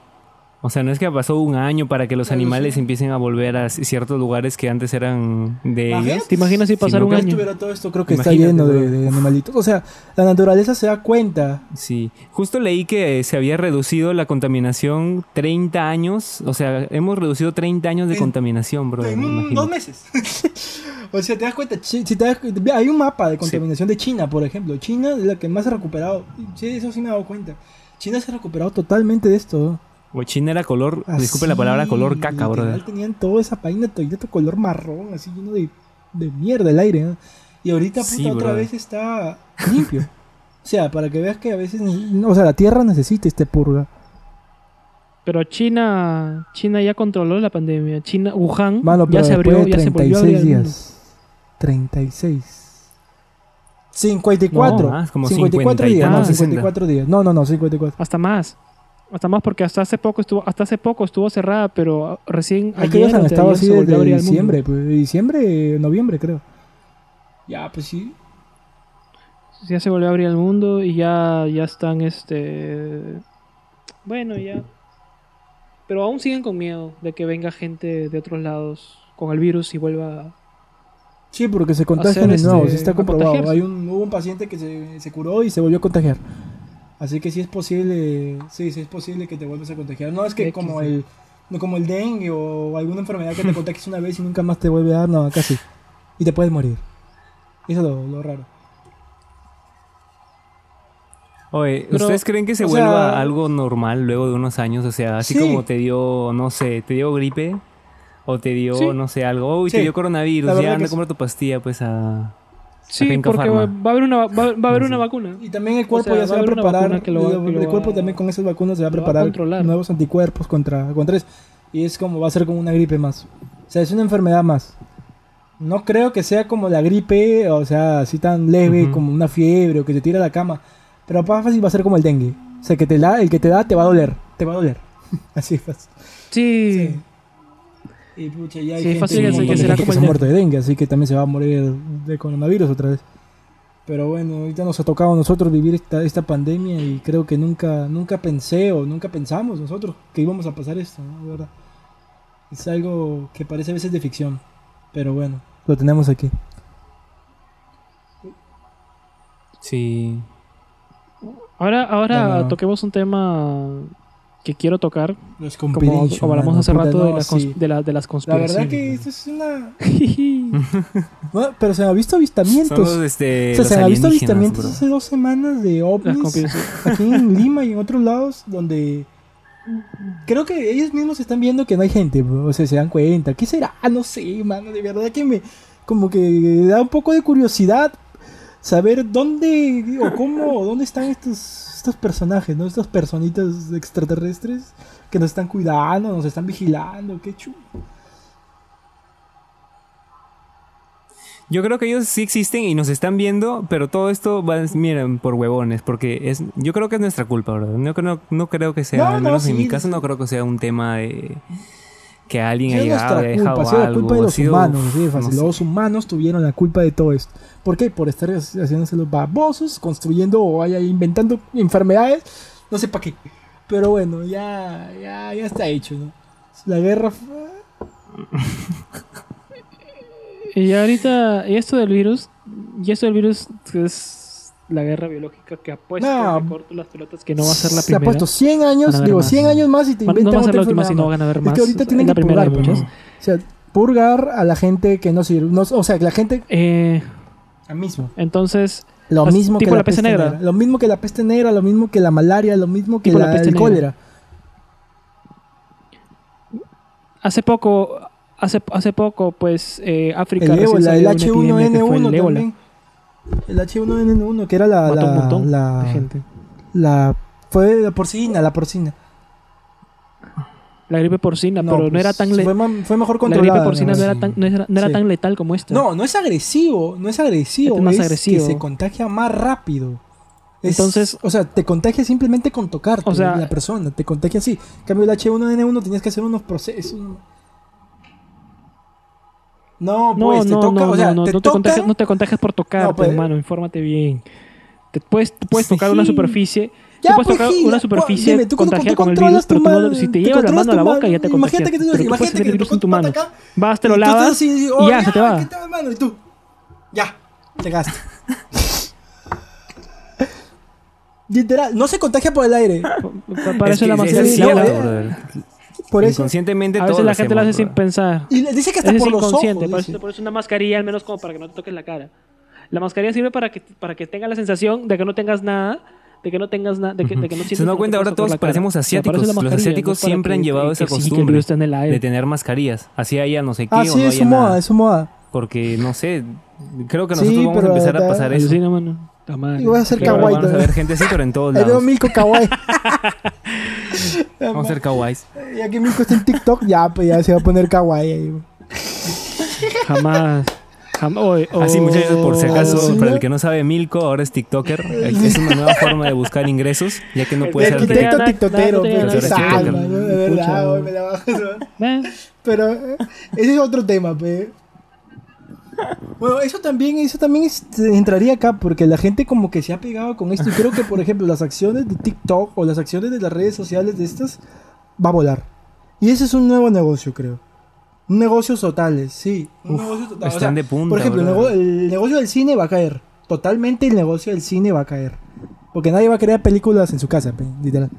O sea, no es que pasado un año para que los animales sí. empiecen a volver a ciertos lugares que antes eran de Imagínate. ellos. ¿Te imaginas si pasara un año? estuviera todo esto, creo que está lleno de, animalitos. O sea, la naturaleza se da cuenta. Sí, justo leí que se había reducido la contaminación 30 años. O sea, hemos reducido 30 años de En- contaminación, bro. en un- dos meses. o sea, te das cuenta, si te das hay un mapa de contaminación de China, por ejemplo. China es la que más ha recuperado. Sí, eso sí me he dado cuenta. China se ha recuperado totalmente de esto. O China era color, Así, disculpe la palabra, color caca, brother. Tenían toda esa página de color marrón, así lleno de, de mierda el aire. ¿no? Y ahorita, puta, Sí, otra brother. vez está limpio. o sea, para que veas que a veces. O sea, la tierra necesita este purga. Pero China, China ya controló la pandemia. China, Wuhan Mano, ya se abrió, de ya se volvió a 36 abrir días. 36. 54. No, más, como 54 50 y días. tantos, No, 60. 54 días. No, no, no, 54. Hasta más. Hasta más porque hasta hace poco estuvo, hasta hace poco estuvo cerrada, pero recién ayer han estado así se desde diciembre. Pues, de diciembre, noviembre, creo. Ya, pues sí. Ya se volvió a abrir el mundo y ya, ya están este bueno ya. Pero aún siguen con miedo de que venga gente de otros lados con el virus y vuelva Sí, porque se contagian de nuevo, este, sí está comprobado. Hay un, hubo un paciente que se, se curó y se volvió a contagiar. Así que sí es posible, sí, sí es posible que te vuelvas a contagiar. No es que como el no como el dengue o alguna enfermedad que te contagies una vez y nunca más te vuelve a dar, no, acá sí. Y te puedes morir. Eso es lo, lo raro. Oye, Pero, ¿ustedes creen que se vuelva sea- algo normal luego de unos años? O sea, así Sí. como te dio, no sé, te dio gripe o te dio, Sí. no sé, algo, uy, Sí, te dio coronavirus, ya anda a comprar tu pastilla, pues a... Sí, porque va, Pharma. va a haber una va, va a haber una vacuna. Y también el cuerpo sea, ya va se a va a preparar, que lo va- el, que lo cuerpo va- también con esas vacunas se va a a preparar controlar. nuevos anticuerpos contra, contra eso. Y es como, va a ser como una gripe más. O sea, es una enfermedad más. No creo que sea como la gripe, o sea, así tan leve Ujú. como una fiebre o que te tira a la cama. Pero más fácil va a ser como el dengue. O sea, que te da, el que te da te va a doler. Te va a doler. Así es fácil. Sí. Sí. Y pucha, ya hay Sí, gente, fácil un que- será gente como que se ha muerto de dengue, así que también se va a morir de coronavirus otra vez. Pero bueno, ahorita nos ha tocado a nosotros vivir esta, esta pandemia y creo que nunca, nunca pensé o nunca pensamos nosotros que íbamos a pasar esto, ¿no? De verdad. Es algo que parece a veces de ficción, pero bueno, lo tenemos aquí. Sí. Ahora, ahora toquemos un tema que quiero tocar, Los como, como hablamos hace rato de, de, la- de las La conspiraciones. verdad que esto es una... Bueno, pero se han visto avistamientos. Son los, o sea, los se han visto alienígenas, avistamientos bro. hace dos semanas de ovnis aquí en Lima y en otros lados donde creo que ellos mismos están viendo que no hay gente, bro. o sea, se dan cuenta. ¿Qué será? No sé, mano, de verdad que me como que da un poco de curiosidad saber dónde o cómo o dónde están estos estos personajes, ¿no? Estos personitas extraterrestres que nos están cuidando, nos están vigilando, qué chulo. Yo creo que ellos sí existen y nos están viendo, pero todo esto va, miren, por huevones, porque es, yo creo que es nuestra culpa, bro. No, creo- no creo que sea, No, al no, menos en mi caso, no creo que sea un tema de que alguien ha es llegado y nuestra ha dejado culpa, ha sido la algo. culpa de los sido- humanos, sí, no fácil. sé. Los humanos tuvieron la culpa de todo esto. ¿Por qué? Por estar haciéndose los babosos, construyendo o vaya, inventando enfermedades, no sé para qué. Pero bueno, ya, ya, ya está hecho, ¿no? La guerra fue... Y ahorita, y esto del virus, y esto del virus es la guerra biológica que ha puesto No. corto las pelotas que no va a ser la Se ha primera. puesto 100 Van a años, digo, más, 100 ¿no? años más y te inventan no va a ser la última si no van a haber Es más. que ahorita Es tienen la que primera purgar. ¿no? O sea, purgar a la gente que no sirve. No, o sea, que la gente... Eh, A mismo. entonces, Lo Pues, mismo tipo que la peste negra. Lo mismo que la peste negra, lo mismo que la malaria, lo mismo que Tipo la la, peste el negra. cólera. hace poco, hace, hace poco, pues eh, África El ébola, el salió de una epidemia que fue H1N1 el ébola. también. El H1N1, que era la. Mató la, un montón la, de gente. la- fue la porcina, la porcina. La gripe porcina, pero no pues, era tan le- fue, mejor La controlada. gripe porcina no ¿no? era tan, no era, no era Sí. tan letal como esta. No, no es agresivo, no es agresivo, Este es más es agresivo. que se contagia más rápido. Es- Entonces- o sea, te contagia simplemente con tocarte O sea- la persona, te contagia así. En cambio el H1N1 tenías que hacer unos procesos. No, No, pues no, te toca, no, o sea, no, te no te contagias, no te contagias por tocarte, No, pues- hermano, infórmate bien. Te puedes, tú puedes Sí. tocar una superficie, Ya, tú puedes pues, tocar Gil, una pues, superficie dime, tú contagiada tú con el virus, pero tú no- si te te lleva la mano a la boca ya te Imagínate contagias. que tú- pero tú puedes imagínate que el te virus en tu mano. acá, Vas, te lo tú lavas así, y oh, ya, se te va. ¿qué tal, mano? Y tú, ya, te gastas. Literal, no se contagia por el aire. Pa- Para Es eso que la mascarilla. Es. Por eso. Inconscientemente a todo veces la gente lo hace sin pensar. Y le dice que hasta es por los ojos. inconsciente, por eso dice. te pones una mascarilla al menos como para que no te toques la cara. La mascarilla sirve para que, para que tengas la sensación de que no tengas nada, de que no tengas nada, de que, de que no sientas Se que cuenta, ahora todos parecemos O sea, asiáticos. Los asiáticos no es siempre han llevado que- esa sí, costumbre virus está en el aire. de tener mascarillas. Así haya no sé qué Ah, o sí, no es haya su moda, nada. es su moda. Porque, no sé, creo que Sí, nosotros vamos a empezar a da- pasar eso. Alucina, mano. Y voy a hacer kawaii Vamos a ver gente así, pero en todos Ahí veo lados. Milko Kawaii. Vamos a ser kawaiis. Ya que Milko está en TikTok, ya, pues ya se va a poner Kawaii ahí. Jamás. Así, oh, muchachos, por si acaso, sí, para el que no sabe, Milko ahora es TikToker. Es una nueva forma de buscar ingresos, ya que no El puede De ser arquitecto arquitecto nada, tiktokero, de verdad, me la Pero eh, ese es otro tema, pe. Bueno, eso también, eso también es- entraría acá porque la gente como que se ha pegado con esto y creo que por ejemplo las acciones de TikTok o las acciones de las redes sociales de estas va a volar. Y ese es un nuevo negocio, creo. Un negocio totales, sí. Un Uf, negocio total. están de punta, Por ejemplo, el, negocio del cine va a caer. Totalmente el negocio del cine va a caer. Porque nadie va a crear películas en su casa, literal.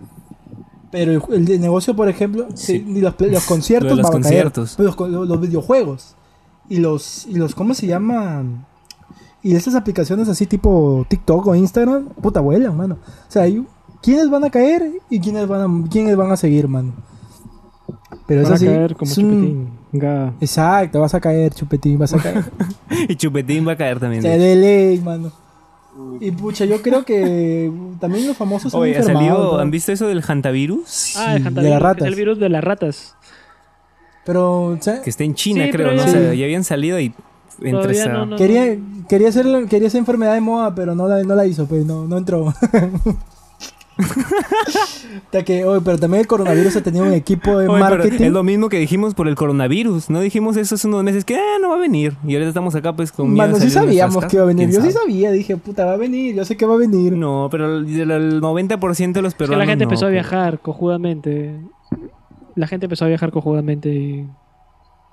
Pero el, el negocio, por ejemplo, Sí. los, los conciertos Lo van a conciertos. caer. Co- los- los videojuegos. Y los, y los, ¿cómo se llama? Y estas aplicaciones así tipo TikTok o Instagram, puta vuelan, mano. O sea, hay, ¿quiénes van a caer y quiénes van a, quiénes van a seguir, mano? Pero van es a así. caer como es un- chupetín. Exacto, vas a caer, chupetín, vas a caer. Y Chupetín va a caer también. Se de ley, mano. Y pucha, yo creo que también los famosos han Oye. ¿han visto eso del hantavirus? Ah, el de hantavirus, las que ratas. Es el virus de las ratas. Pero, o sea, Que está en China, Sí, creo, ¿no? ya- O sea, ya habían salido y entre esa... no, no, quería, quería, hacer, quería hacer enfermedad de moda, pero no la, no la hizo, pues no, no entró. Hasta que, oye, pero también el coronavirus ha tenido un equipo de Oye, marketing. es lo mismo que dijimos por el coronavirus. No dijimos eso hace unos meses que ah, no va a venir. Y ahorita estamos acá pues con miedo Mano, sí sabíamos que iba a venir. Yo sí sabía, dije, puta, va a venir, yo sé que va a venir. No, pero el, el 90% de los Es que peruanos la gente no, empezó a pues. viajar cojudamente. La gente empezó a viajar cojudamente y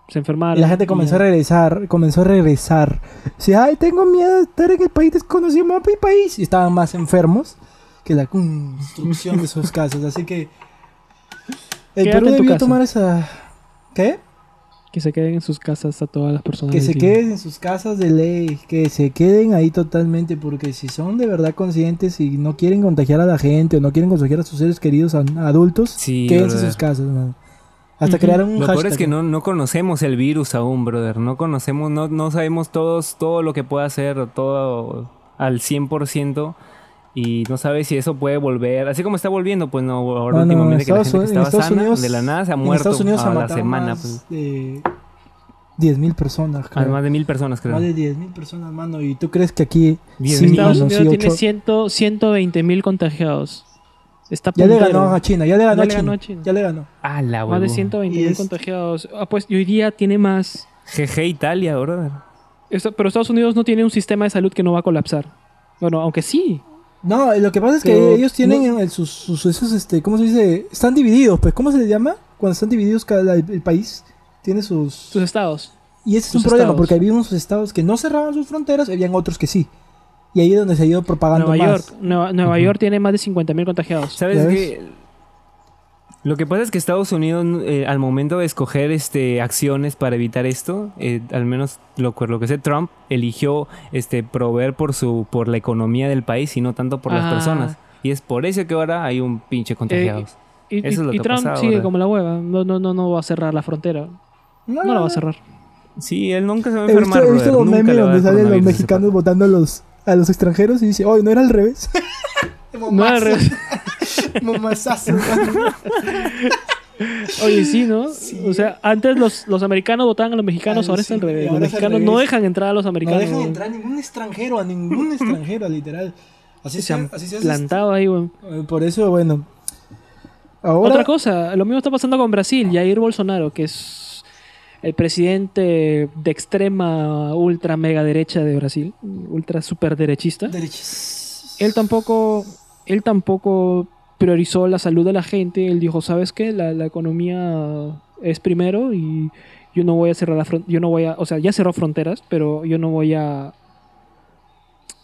se enfermaron. Y la gente comenzó a regresar, comenzó a regresar. Dice, ay, tengo miedo de estar en el país desconocido, mi país. Y estaban más enfermos que la construcción de sus casas. Así que el Quédate Perú debió tomar esa... ¿Qué? Que se queden en sus casas a todas las personas. Que se queden en sus casas de ley, que se queden ahí totalmente, porque si son de verdad conscientes y no quieren contagiar a la gente o no quieren contagiar a sus seres queridos a- adultos, Sí, quédense en sus casas, man. Hasta Ujú. crearon un Lo hashtag. peor es que no, no conocemos el virus aún, brother. No conocemos, no, no sabemos todos todo lo que puede hacer, todo al 100%. Y no sabes si eso puede volver. Así como está volviendo, pues no, ahora No, no, últimamente que la Estados gente que en estaba Estados sana, Unidos- de la nada se ha en muerto Estados Unidos a la semana. más Pues. de 10.000 personas, creo. Además de mil personas, creo. Más de 10.000 personas, mano. ¿Y tú crees que aquí... 10.000. sí, Estados mano, Unidos sí, tiene ocho- 100, 120 mil contagiados. Está Ya le ganó a China, ya le ganó, Ya a, le China, ganó a China. Ya le ganó. Ah, la Más de huevón. 120 Y mil es- contagiados. Ah, pues y hoy día tiene más. GG Italia, brother. Pero Estados Unidos no tiene un sistema de salud que no va a colapsar. Bueno, aunque sí. No, lo que pasa es que Pero ellos tienen no- sus, sus, esos, este, ¿cómo se dice? Están divididos, pues, ¿cómo se les llama? Cuando están divididos cada el, el país tiene sus... Sus estados. Y ese es un problema, estados. porque había unos estados que no cerraban sus fronteras, y habían otros que sí. Y ahí es donde se ha ido propagando Nueva más. York. Nueva. York tiene más de 50 mil contagiados. ¿Sabes qué? Lo que pasa es que Estados Unidos, eh, al momento de escoger este, acciones para evitar esto, eh, al menos lo, lo que sé, Trump eligió este, proveer por, su, por la economía del país y no tanto por las Ah. personas. Y es por eso que ahora hay un pinche contagiados. Y, Eso es lo y que Trump pasa sigue ahora. como la hueva. No, no, no, no va a cerrar la frontera. No la va a cerrar. Sí, él nunca se va a enfermar, he visto los Nunca memes donde salen los mexicanos votando a los, a los extranjeros y dice, oh, no era al revés. No al revés. Mamazazo. Oye, sí, ¿no? Sí. O sea, antes los, los americanos votaban a los mexicanos, Ah, ahora sí, es al revés. Los mexicanos no dejan entrar a los No americanos. dejan weón. entrar a ningún extranjero, a ningún extranjero, literal. Así Se se, han así se hace plantado ahí, weón. esto. Eh, Por eso, bueno. Ahora, Otra cosa, lo mismo está pasando con Brasil. Jair Bolsonaro, que es el presidente de extrema ultra mega derecha de Brasil, ultra super derechista. derechas. Él tampoco, él tampoco priorizó la salud de la gente. Él dijo, ¿sabes qué? La, la economía es primero y yo no voy a cerrar la frontera. Yo no voy a, o sea, ya cerró fronteras, pero yo no voy a,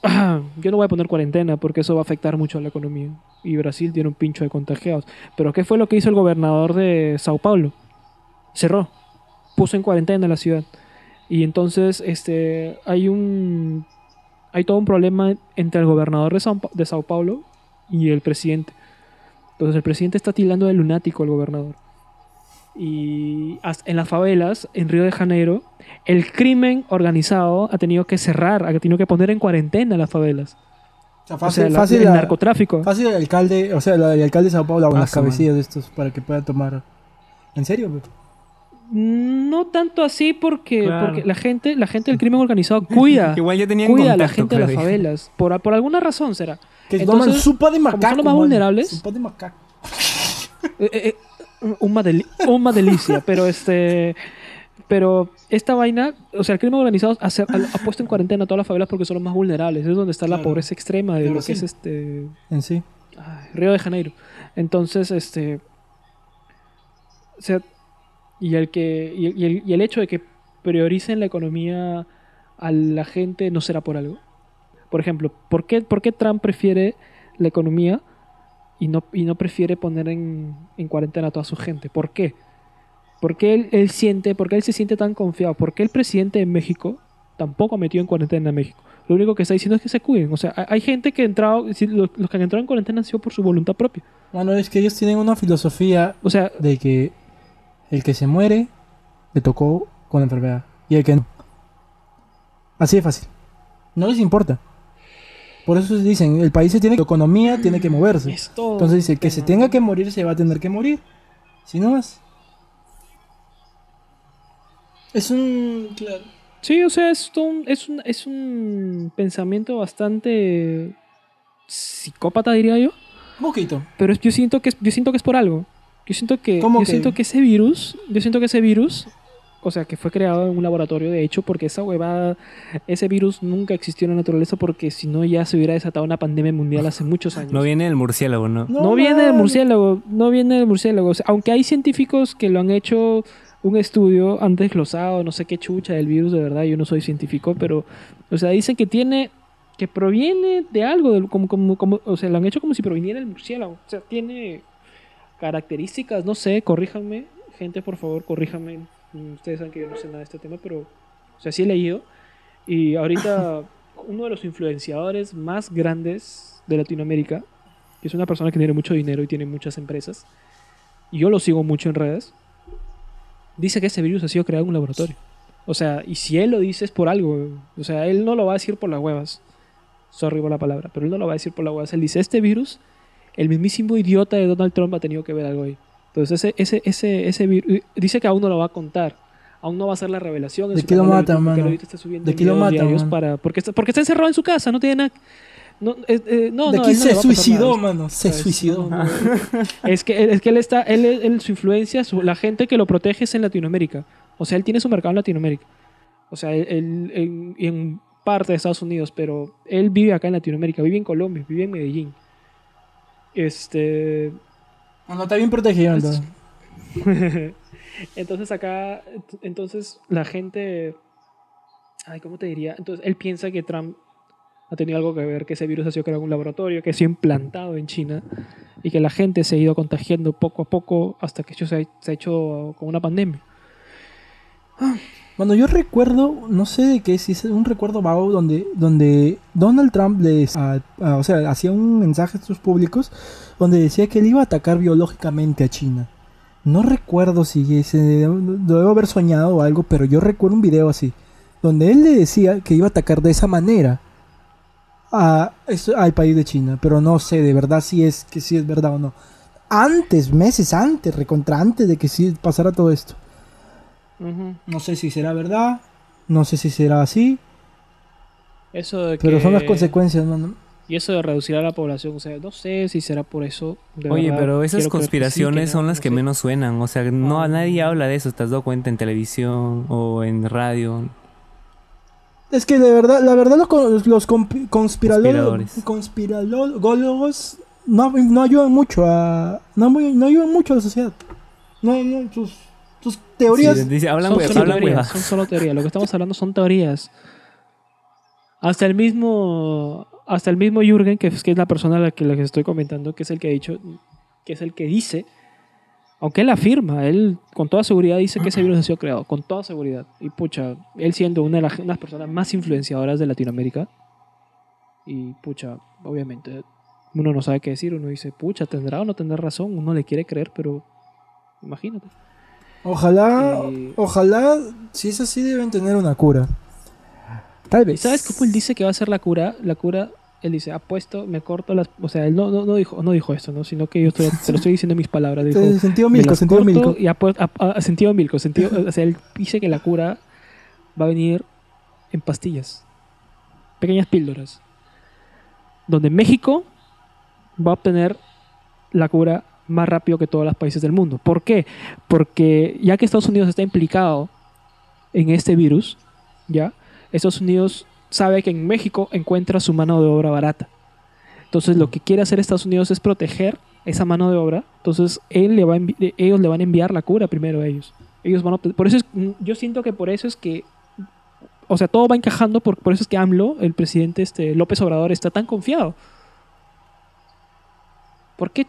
yo no voy a poner cuarentena porque eso va a afectar mucho a la economía. Y Brasil tiene un pincho de contagiados. Pero ¿qué fue lo que hizo el gobernador de Sao Paulo? Cerró, puso en cuarentena la ciudad. Y entonces, este, hay un hay todo un problema entre el gobernador de Sao, de Sao Paulo y el presidente. Entonces el presidente está tildando de lunático al gobernador. Y en las favelas, en Río de Janeiro, el crimen organizado ha tenido que cerrar, ha tenido que poner en cuarentena las favelas. O sea, o fácil, sea, la- fácil el la- narcotráfico. Fácil el alcalde, o sea, el alcalde de Sao Paulo con Ah, las cabecillas de estos para que pueda tomar. ¿En serio? bro? No tanto así porque, Claro. porque la gente, la gente del crimen organizado cuida, Igual ya tenían cuida a la gente de las favelas. Por, por alguna razón será. Que Entonces, toman sopa de macaco. son los más vulnerables. Sopa de macaco. Eh, eh, eh, un más deli- un más delicia, pero este pero esta vaina, o sea, el crimen organizado ha, puesto en cuarentena a todas las favelas porque son los más vulnerables, es donde está la pobreza extrema de lo que es este En sí. ay, Río de Janeiro. Entonces, este o sea, y el que y y el- y el hecho de que prioricen la economía a la gente no será por algo. Por ejemplo, ¿por qué, por qué Trump prefiere la economía y no, y no prefiere poner en, en cuarentena a toda su gente? ¿Por qué? ¿Por qué él, él siente, por qué él se siente tan confiado? ¿Por qué el presidente de México tampoco metió en cuarentena a México? Lo único que está diciendo es que se cuiden. O sea, hay- gente que ha entrado, los, los que han entrado en cuarentena han sido por su voluntad propia. Bueno, es que ellos tienen una filosofía O sea, de que el que se muere le tocó con la enfermedad y el que no. Así de fácil. No les importa. Por eso dicen, el país se tiene que, economía tiene que moverse. Entonces dice, que se tenga que morir, se va a tener que morir. Si no más. Es un... Claro. Sí, o sea, es un, es un, es un pensamiento bastante psicópata, diría yo. Un poquito. Pero es- yo siento que es, yo siento que es por algo. Yo siento que ¿Cómo yo que? siento que ese virus, yo siento que ese virus, o sea, que fue creado en un laboratorio de hecho, porque esa huevada, ese virus nunca existió en la naturaleza porque si no ya se hubiera desatado una pandemia mundial hace muchos años. No viene el murciélago, ¿no? No, viene del murciélago, no viene del murciélago. O sea, aunque hay científicos que lo han hecho un estudio, han desglosado, no sé qué chucha del virus, de verdad, yo no soy científico, pero, o sea, dicen que tiene, que proviene de algo, del- como, como, como, o sea, lo han hecho como si proviniera del murciélago. O sea, tiene características, no sé, corríjanme, gente, por favor, corríjanme. Ustedes saben que yo no sé nada de este tema, pero, o sea, sí he leído. Y ahorita, uno de los influenciadores más grandes de Latinoamérica, que es una persona que tiene mucho dinero y tiene muchas empresas, y yo lo sigo mucho en redes, dice que ese virus ha sido creado en un laboratorio. O sea, y si él lo dice es por algo. O sea, él no lo va a decir por las huevas. Sorry por la palabra, pero él no lo va a decir por las huevas. Él dice, este virus, el mismísimo idiota de Donald Trump ha tenido que ver algo ahí. Entonces, ese, ese, ese, ese virus, dice que aún no lo va a contar. Aún no va a ser la revelación. ¿De qué lo canal de mata, YouTube, porque mano? está ¿De qué lo videos mata, diarios mano? Para, porque, está, porque está encerrado en su casa, no tiene nada... No, eh, eh, no, de no, aquí él no se suicidó, mano. Se ¿sabes? suicidó. Es que es que él está él, él- su influencia su- la gente que lo protege es en Latinoamérica o sea él tiene su mercado en Latinoamérica o sea él, él- en, en parte de Estados Unidos pero él vive acá en Latinoamérica vive en Colombia vive en Medellín este No, está bien protegido, Es- entonces. entonces acá entonces la gente ay cómo te diría entonces él piensa que Trump ha tenido algo que ver que ese virus ha sido creado en un laboratorio que ha sido implantado en China y que la gente se ha ido contagiando poco a poco hasta que eso se ha, se ha hecho con una pandemia Ah, Bueno, yo recuerdo, no sé de qué, si es un recuerdo vago donde, donde Donald Trump les, a- o sea, hacía un mensaje a sus públicos donde decía que él iba a atacar biológicamente a China. No recuerdo si ese, debo haber soñado o algo, pero yo recuerdo un video así, donde él le decía que iba a atacar de esa manera a, al país de China, pero no sé de verdad si es que si es verdad o no. Antes, meses antes, recontra antes de que sí pasara todo esto. No sé si será verdad, no sé si será así, Eso de pero son las que- consecuencias, mano. Y eso de reducir a la población, o sea, no sé si será por eso. de Oye, verdad, pero esas que sí, conspiraciones que no, son las no que sé. menos suenan. O sea, no Ah. nadie habla de eso. ¿Te has dado cuenta en televisión o en radio? Es que de verdad, la verdad los, los Conspiradores. conspiralólogos no, no ayudan mucho a no, no ayudan mucho a la sociedad. No, no, sus, sus teorías Sí, dice, hablan son, solo hablan teorías, son solo teorías. Lo que estamos hablando son teorías. Hasta el mismo, hasta el mismo Jürgen, que es, que es la persona a la que les estoy comentando, que es el que ha dicho, que es el que dice, aunque él afirma, él con toda seguridad dice que ese virus ha sido creado, con toda seguridad. Y pucha, él siendo una de las, unas personas más influenciadoras de Latinoamérica, y pucha, obviamente, uno no sabe qué decir, uno dice, pucha, tendrá o no tendrá razón, uno le quiere creer, pero imagínate. Ojalá, Y- ojalá, si es así deben tener una cura. Tal ¿Y vez. sabes cómo él dice que va a ser la cura? La cura, él dice, ha puesto, me corto las... O sea, él no, no, no, dijo, no dijo esto, ¿no? Sino que yo estoy, te lo estoy diciendo en mis palabras. Dijo, sentido "Me milco, las sentido milco. Y ha pu- ha- ha- sentido milco, sentido... o sea, él dice que la cura va a venir en pastillas. Pequeñas píldoras. Donde México va a obtener la cura más rápido que todos los países del mundo. ¿Por qué? Porque ya que Estados Unidos está implicado en este virus, ¿ya? Estados Unidos sabe que en México encuentra su mano de obra barata. Entonces lo que quiere hacer Estados Unidos es proteger esa mano de obra. Entonces él le va ellos le van a enviar la cura primero a ellos. Ellos van a por eso es, yo siento que por eso es que o sea, todo va encajando, por, por eso es que AMLO, el presidente este, López Obrador, está tan confiado. ¿Por qué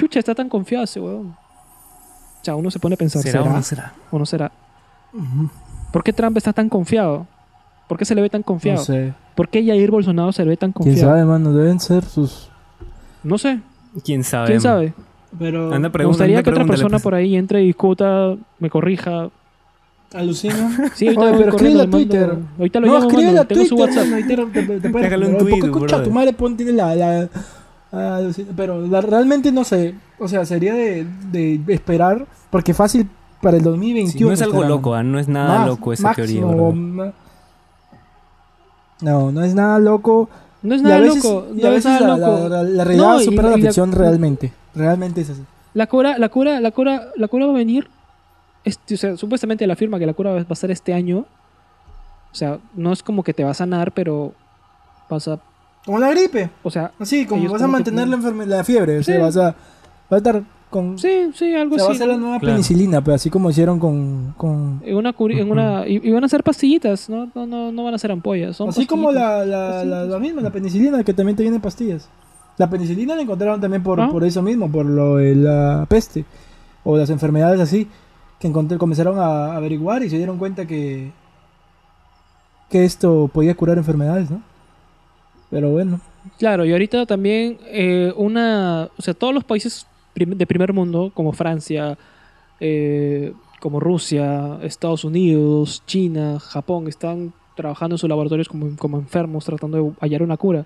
chucha está tan confiado ese huevón? O sea, uno se pone a pensar, ¿Será ¿será, o no será? o no será? ¿Por qué Trump está tan confiado? ¿Por qué se le ve tan confiado? No sé. ¿Por qué Jair Bolsonaro se le ve tan Quién confiado? sabe, mano, deben ser sus. No sé. ¿Quién sabe? ¿Quién sabe? Pero. Anda, Me gustaría anda, que otra persona por ahí entre y discuta, me corrija. Alucina. Sí, ahorita Oye, pero escríbele a Twitter. Ahorita lo no, llamo, escríbele tengo su WhatsApp. mano, ahí te, te, te puedes Déjale un responder. tweet, Porque, escucha, brother. tu madre pon, tiene la... la ah, pero la- realmente no sé. O sea, sería de, de esperar. Porque fácil para el 2021. Sí, no es algo loco, ah, no es nada Más- loco esa máximo, teoría. No, no es nada loco. No es y a nada veces, loco. y no a es veces nada la, loco. la- la realidad No, supera y la la- ficción realmente. Realmente es así. La cura, la cura, la cura, la cura va a venir. este, o sea, supuestamente él afirma que la cura va a ser este año. O sea, no es como que te va a sanar, pero vas a. Como la gripe. O sea, Así, como vas a que mantener la, enferme- la fiebre. O sea, vas a, vas a estar con... sí, sí, algo o sea, va a así. ser la nueva Claro. penicilina, pero así como hicieron con... con En una, curi- en una y, y van a ser pastillitas, ¿no? No, no, no van a ser ampollas. Son así como la, la, la, la misma, la penicilina, que también te viene en pastillas. La penicilina la encontraron también por, Ah. por eso mismo, por lo de la peste. O las enfermedades así. Que encontré, comenzaron a averiguar y se dieron cuenta que... Que esto podía curar enfermedades, ¿no? Pero bueno. Claro, y ahorita también eh, una, o sea, todos los países prim- de primer mundo, como Francia, eh, como Rusia, Estados Unidos, China, Japón, están trabajando en sus laboratorios como, como enfermos tratando de hallar una cura.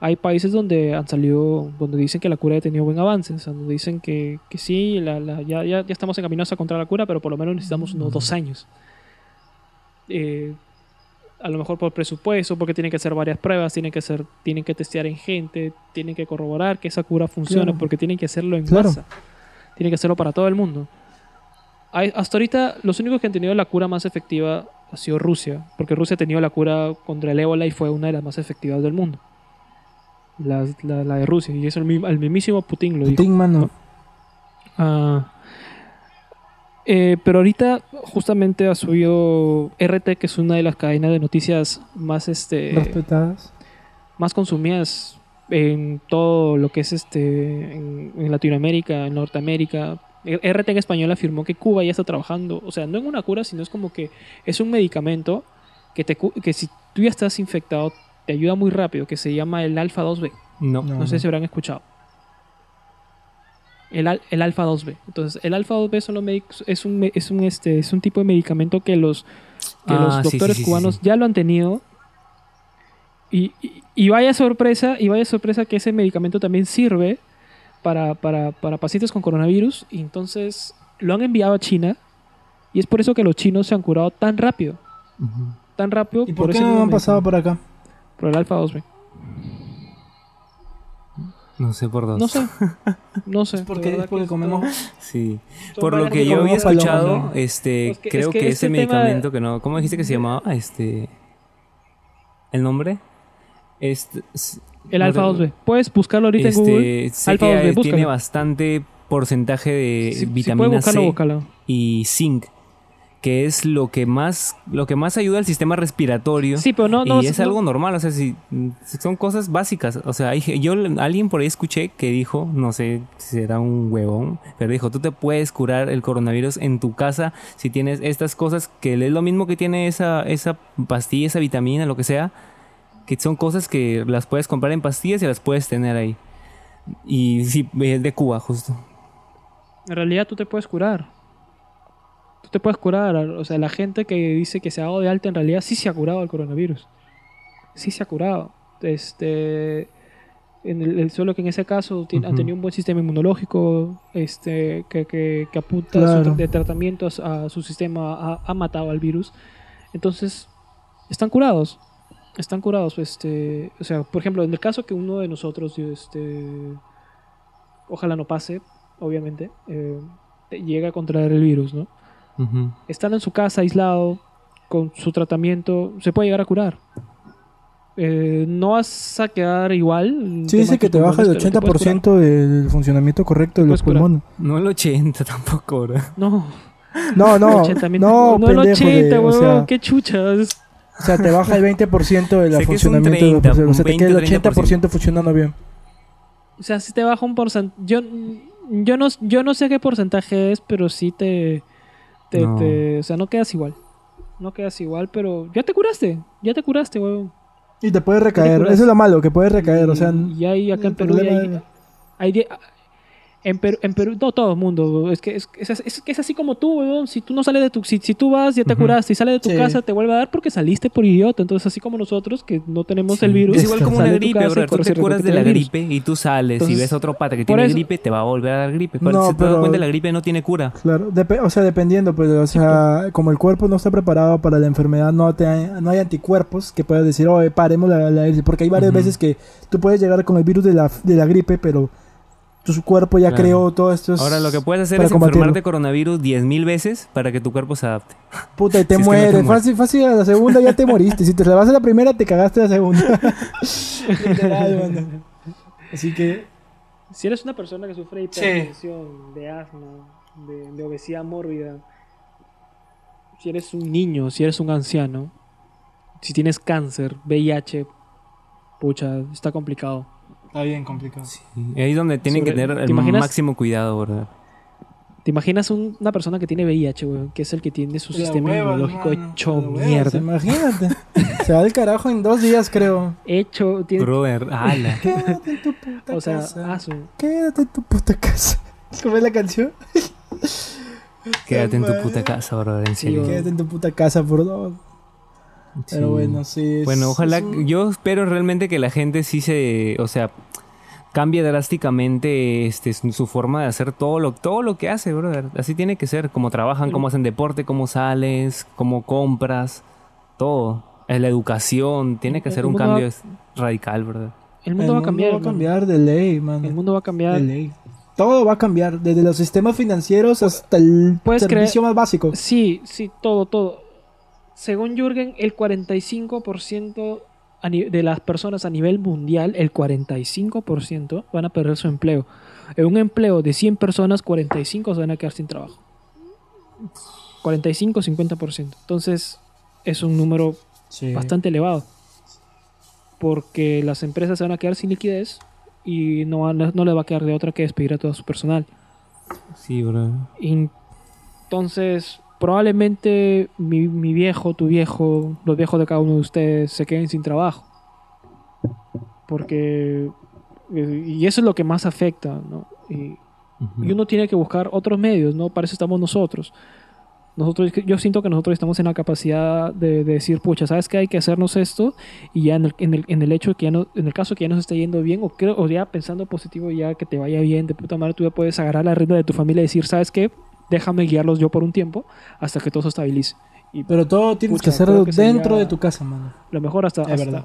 Hay países donde han salido, donde dicen que la cura ha tenido buen avance, o sea, donde dicen que, que sí, la- la- ya, ya, ya estamos encaminados a encontrar la cura, pero por lo menos necesitamos unos dos años. Eh, a lo mejor por presupuesto, porque tienen que hacer varias pruebas, tienen que hacer, tienen que testear en gente, tienen que corroborar que esa cura funcione, Claro. porque tienen que hacerlo en Claro. masa, tienen que hacerlo para todo el mundo. Hay- hasta ahorita, los únicos que han tenido la cura más efectiva ha sido Rusia, porque Rusia ha tenido la cura contra el ébola y fue una de las más efectivas del mundo. La, la- la de Rusia, y eso el, el mismísimo Putin lo dijo. Putin, mano. Ah, eh, pero ahorita justamente ha subido RT, que es una de las cadenas de noticias más, este, Respetadas. más consumidas en todo lo que es este en, en Latinoamérica, en Norteamérica, RT en español afirmó que Cuba ya está trabajando, o sea, no en una cura, sino es como que es un medicamento que, te, cu- que si tú ya estás infectado, te ayuda muy rápido, que se llama el alfa 2B. No. No. No sé si habrán escuchado. El, al- el alfa 2B. Entonces, el alfa 2B son los médicos, es un, es un, este, es un tipo de medicamento que los, que Ah, los sí, doctores sí, sí, sí, cubanos sí. ya lo han tenido. Y, y- y vaya sorpresa, y vaya sorpresa que ese medicamento también sirve para, para, para pacientes con coronavirus. Y entonces lo han enviado a China. Y es por eso que los chinos se han curado tan rápido. Tan rápido. ¿Y por qué ese no han pasado por acá? Por el alfa 2B. No sé por dos. No sé. No sé. Porque, es porque que comemos. Sí. Por lo que yo había escuchado, ¿no? este, Es que- creo es que que, este ese tema- medicamento que no, ¿cómo dijiste que se llamaba? Este, el nombre, este, El no alfa te- 2B. Puedes buscarlo ahorita en Google. Este, sé Alfa que 2B, tiene búscalo. bastante porcentaje de Si, vitamina buscarlo, C búscalo. y zinc, que es lo que más, lo que más ayuda al sistema respiratorio. Sí, pero no, no. y es no- algo normal, o sea, si, son cosas básicas. O sea, yo alguien por ahí escuché que dijo, no sé si era un huevón, pero dijo, tú te puedes curar el coronavirus en tu casa si tienes estas cosas que es lo mismo que tiene esa, esa pastilla, esa vitamina, lo que sea, que son cosas que las puedes comprar en pastillas y las puedes tener ahí. Y sí, es de Cuba, justo. En realidad tú te puedes curar. Tú te puedes curar. O sea, la gente que dice que se ha dado de alta en realidad sí se ha curado el coronavirus. Sí se ha curado. Este. En el, el- solo que en ese caso tien- han Ujú. tenido un buen sistema inmunológico este, que, que, que apunta Claro. su- de tratamientos a su sistema, ha, ha matado al virus. Entonces, están curados. Están curados. Este, o sea, por ejemplo, en el caso que uno de nosotros, este, ojalá no pase, obviamente, eh, llega a contraer el virus, ¿no? Ujú. Estando en su casa, aislado, con su tratamiento, se puede llegar a curar. Eh, no vas a quedar igual. Sí, dice que te baja el pulmones, pero te puedes curar. 80% del funcionamiento correcto de los pulmones. No el 80 tampoco, ¿verdad? No, No, no, 80 mil- no, no el pendejo, 80, de- o, sea, qué chuchas. o sea, te baja el 20% del funcionamiento de los 30, pulmones. O sea, te queda el 20, 80% funcionando bien. O sea, si te baja un porcentaje. Yo, yo, no, yo no sé qué porcentaje es, pero sí te, te, No. te- O sea, no quedas igual. No quedas igual, pero ya te curaste. Ya te curaste, huevón. Y te puedes recaer. curas. Eso es lo malo, que puedes recaer. O sea, y hay acá en Perú hay, en Perú, en Perú, no todo el mundo, es que es, es, es que es así como tú, weón. Si tú no sales de tu, si, si tú vas, ya te Ujú. curaste, y sales de tu Sí. casa, te vuelve a dar porque saliste por idiota. Entonces, así como nosotros, que no tenemos Sí. el virus, Es igual como una gripe, casa bro. Tú te curas de la gripe y tú sales y ves a otro pata que tiene eso- gripe, te va a volver a dar gripe. No, No, se te das pero- cuenta, la gripe no tiene cura. Claro, depe- o sea, dependiendo, pues, o sea, como el cuerpo no está preparado para la enfermedad, no, te, no hay anticuerpos que puedas decir, oye, paremos la, la porque hay varias veces que tú puedes llegar con el virus de la, de la gripe, pero tu cuerpo ya Claro. creó todo esto. Ahora lo que puedes hacer es combatirlo. enfermarte coronavirus 10.000 veces para que tu cuerpo se adapte. Puta, y te si es que no te mueres, fácil, fácil, a la segunda ya te moriste, si te la vas a la primera te cagaste la segunda. Literal. Así que, Si eres una persona que sufre hipertensión, de asma, de, de obesidad mórbida, si eres un niño, si eres un anciano, si tienes cáncer, VIH, pucha, está complicado. Está bien complicado. Y ahí es donde tienen Sobre- que tener ¿te el imaginas? máximo cuidado, ¿verdad? ¿Te imaginas un- una persona que tiene VIH, weón? Que es el que tiene su La sistema hueva, inmunológico hermano, hecho hueva, mierda. Imagínate. Se va al carajo en dos días, creo. Hecho, tiene, Brother, ala. Quédate en tu puta o sea, casa. ah, su- Quédate en tu puta casa. ¿Cómo es la canción? Quédate en tu puta casa, brother, en Sí, serio. Quédate en tu puta casa, por favor. Pero bueno, sí. es- Bueno, ojalá, es un- yo espero realmente que la gente sí se, o sea, cambie drásticamente este, su forma de hacer todo lo, todo lo que hace, brother. Así tiene que ser, como trabajan, cómo hacen deporte, cómo sales, cómo compras, todo. Es la educación, tiene que El ser un cambio va- radical, brother. el mundo va a cambiar. va a cambiar de ley, man. El mundo va a cambiar. De ley. Todo va a cambiar, desde los sistemas financieros hasta el servicio más básico. Sí, sí, todo, todo. Según Jürgen, el 45% a ni- de las personas a nivel mundial, el 45% van a perder su empleo. En un empleo de 100 personas, 45 se van a quedar sin trabajo. 45-50%. Entonces, es un número Sí. bastante elevado. Porque las empresas se van a quedar sin liquidez y no, van no les va a quedar de otra que despedir a todo su personal. Sí, bro. Entonces, probablemente mi, mi viejo, tu viejo, los viejos de cada uno de ustedes se queden sin trabajo. Porque. eh, Y eso es lo que más afecta, ¿no? Y, y uno tiene que buscar otros medios, ¿no? Para eso estamos nosotros. Nosotros, yo siento que nosotros estamos en la capacidad de, de decir, pucha, ¿sabes qué? Hay que hacernos esto y ya en el, en el, en el hecho de que ya no, en el caso que ya nos esté yendo bien o, creo, o ya pensando positivo ya que te vaya bien, de puta madre, tú ya puedes agarrar la rienda de tu familia y decir, ¿sabes qué? Déjame guiarlos yo por un tiempo hasta que todo se estabilice. Y Pero todo tienes Pucha, que hacerlo que dentro de tu casa, mano. lo mejor hasta... Es hasta- verdad.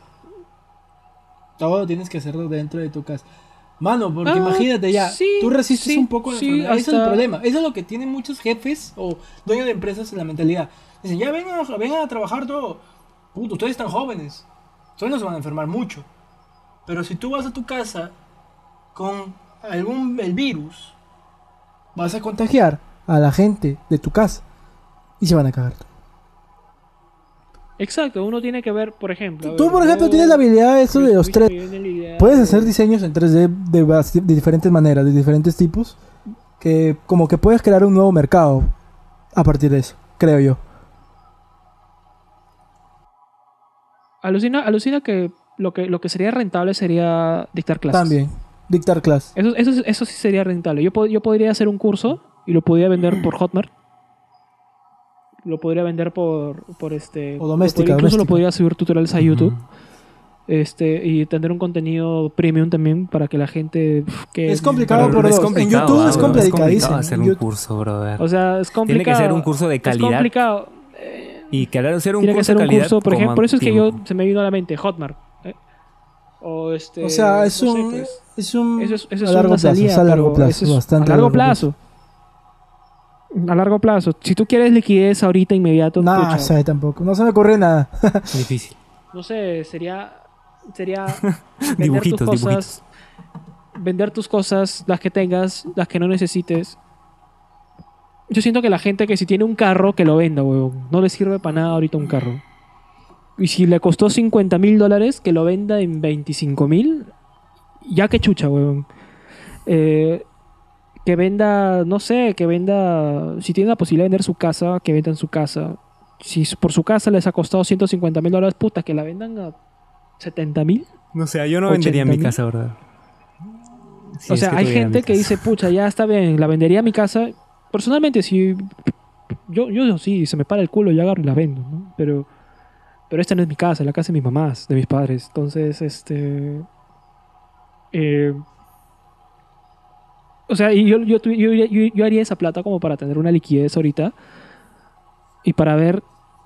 Todo tienes que hacerlo dentro de tu casa. Mano, porque Ah, imagínate ya, sí, tú resistes sí, un poco sí, es el problema. Eso es lo que tienen muchos jefes o dueños de empresas en la mentalidad. Dicen, ya vengan, a- vengan a trabajar todo. Puto, ustedes están jóvenes. Ustedes no se van a enfermar mucho. Pero si tú vas a tu casa con algún el virus, vas a contagiar a la gente de tu casa y se van a cagar. Exacto, uno tiene que ver, por ejemplo... Tú, ver, por ejemplo, yo- tienes la habilidad de eso de los tres. Puedes de- hacer diseños en 3D de, de diferentes maneras, de diferentes tipos, que como que puedes crear un nuevo mercado a partir de eso, creo yo. Alucina, alucina que lo que lo que sería rentable sería dictar clases. También, dictar clase. Eso, eso, eso sí sería rentable. Yo, pod- yo podría hacer un curso y lo podría vender por Hotmart. Lo podría vender por, por este. O doméstica, lo podría- Incluso lo podría subir tutoriales a YouTube. Este, y tener un contenido premium también para que la gente. que Es complicado Pero por es dos. En YouTube ah, es bro, complicadísimo. hacer un curso, brother. O sea, es complicado. Tiene que ser un curso de calidad. Es complicado. y querer hacer un Tiene que curso ser de un calidad curso, por ejemplo. Por eso es que yo se me vino a la mente Hotmart. ¿eh? O este. O sea, es no sé, un, pues. es un Eso es, eso a es largo una plazo, salida, es a largo plazo, es bastante a largo plazo. A largo plazo. Si tú quieres liquidez ahorita inmediato, No, pucha, o sea, tampoco. No se me ocurre nada. Difícil. no sé, sería sería vender Dibujitos, tus cosas, dibujitos. vender tus cosas, las que tengas, las que no necesites. Yo siento que la gente que si tiene un carro, que lo venda, huevón. No le sirve para nada ahorita un carro. Y si le costó 50 mil dólares, que lo venda en 25 mil, ya que chucha, huevón. Eh, que venda, no sé, que venda, si tiene la posibilidad de vender su casa, que venda en su casa. Si por su casa les ha costado 150 mil dólares, puta, que la vendan a 70 mil. No sé, yo no vendería 80 mi casa. Si o sea, que hay gente que dice, pucha, ya está bien, la vendería a mi casa. Personalmente, si yo, yo sí, se me para el culo, yo agarro y la vendo, ¿no? Pero, pero esta no es mi casa, es la casa de mis mamás, de mis padres. Entonces, este... eh, o sea, y yo, yo, yo, yo- yo haría esa plata como para tener una liquidez ahorita y para ver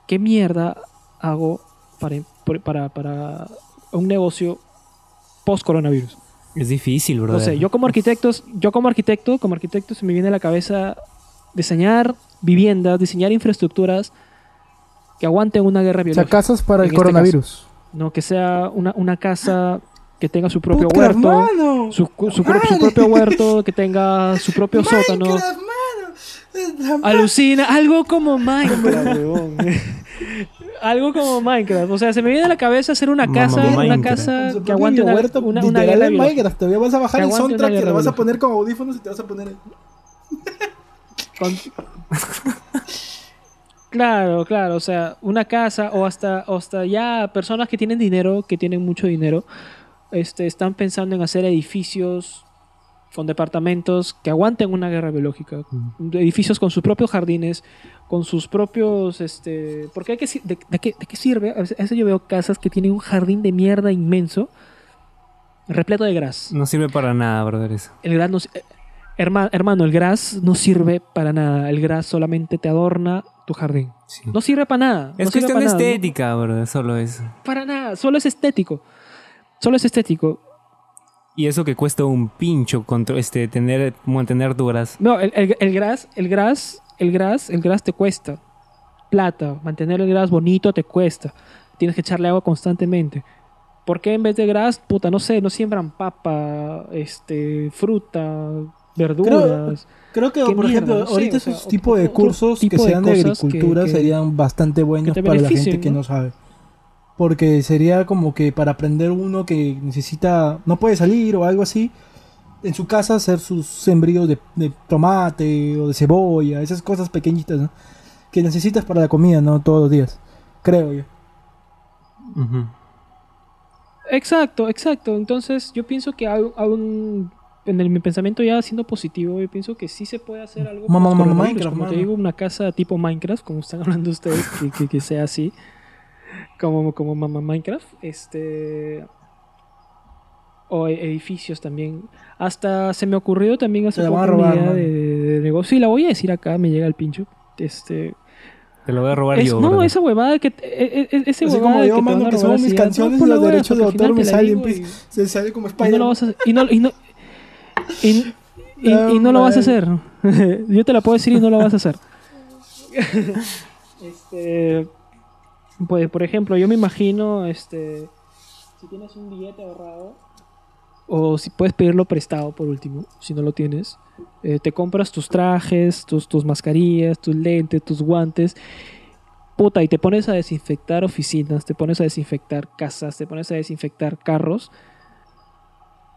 qué mierda hago para, para, para un negocio post-coronavirus. Es difícil, brother. No sé, yo como arquitecto, yo como arquitecto, como arquitecto se me viene a la cabeza diseñar viviendas, diseñar infraestructuras que aguanten una guerra O sea, biológica. casas para el este coronavirus. No, que sea una, una casa que tenga su propio Puta, huerto, su, cu- su, pro- su Madre. propio huerto, que tenga su propio sótano. Mano. Alucina, algo como Minecraft, weón. algo como Minecraft. O sea, se me viene a la cabeza hacer una Mamá, casa, una casa que aguante una, huerto, una, una guerra en. Minecraft. Todavía vas a bajar el soundtrack que lo vas a poner con audífonos y te vas a poner. Con- Claro, claro, o sea, una casa o hasta, o hasta ya personas que tienen dinero, que tienen mucho dinero, este, están pensando en hacer edificios con departamentos que aguanten una guerra biológica, edificios con sus propios jardines, con sus propios, este, porque hay que de, de qué, de qué sirve? A veces, yo veo casas que tienen un jardín de mierda inmenso, repleto de gras. No sirve para nada, brother, eso. El gras no, eh, herma- hermano, el gras no sirve para nada. El gras solamente te adorna tu jardín. Sí. No sirve para nada. Es no cuestión de nada, estética, brother, solo eso. para nada. Solo es estético. Solo es estético. Y eso que cuesta un pincho contro- este, tener, mantener tu gras. No, el, el, el gras, el gras, el gras, el gras te cuesta. Plata. Mantener el gras bonito te cuesta. Tienes que echarle agua constantemente. ¿Por qué en vez de gras, puta, no sé, no siembran papa, este, fruta, verduras? Creo que, ¿Qué por mierda? ejemplo, No sé, ahorita o sea, esos tipos de cursos tipo que sean de, agricultura que- serían bastante buenos para la gente que no sabe. Porque sería como que para aprender uno que necesita, no puede salir o algo así, en su casa hacer sus sembríos de, de tomate o de cebolla, esas cosas pequeñitas, ¿no? Que necesitas para la comida, ¿no? Todos los días, creo yo. Exacto, exacto. Entonces yo pienso que aún, aún en el- mi pensamiento ya siendo positivo, yo pienso que sí se puede hacer algo. Mamá, mamá, Minecraft, como te mano. digo, una casa tipo Minecraft, como están hablando ustedes, que, que- que sea así, como, como mamá Minecraft, este o e- edificios también. Hasta se me ocurrió también hace poco una robar, idea mano. de, de negocio. Sí, la voy a decir acá, me llega el pincho. Este, Te lo voy a robar es- yo. no, brother. esa huevada que. e- e- ese Así huevada como de yo, a que subo mis ya, canciones no, los derechos de autor me salen, se sale como y no Spider-Man. lo vas a y no, y no, y- y- y no lo vas a hacer. Yo te la puedo decir y no lo vas a hacer. este, pues, por ejemplo, yo me imagino, este, si tienes un billete ahorrado, o si puedes pedirlo prestado por último, si no lo tienes, eh, te compras tus trajes, tus, tus mascarillas, tus lentes, tus guantes. Puta, y te pones a desinfectar oficinas, te pones a desinfectar casas, te pones a desinfectar carros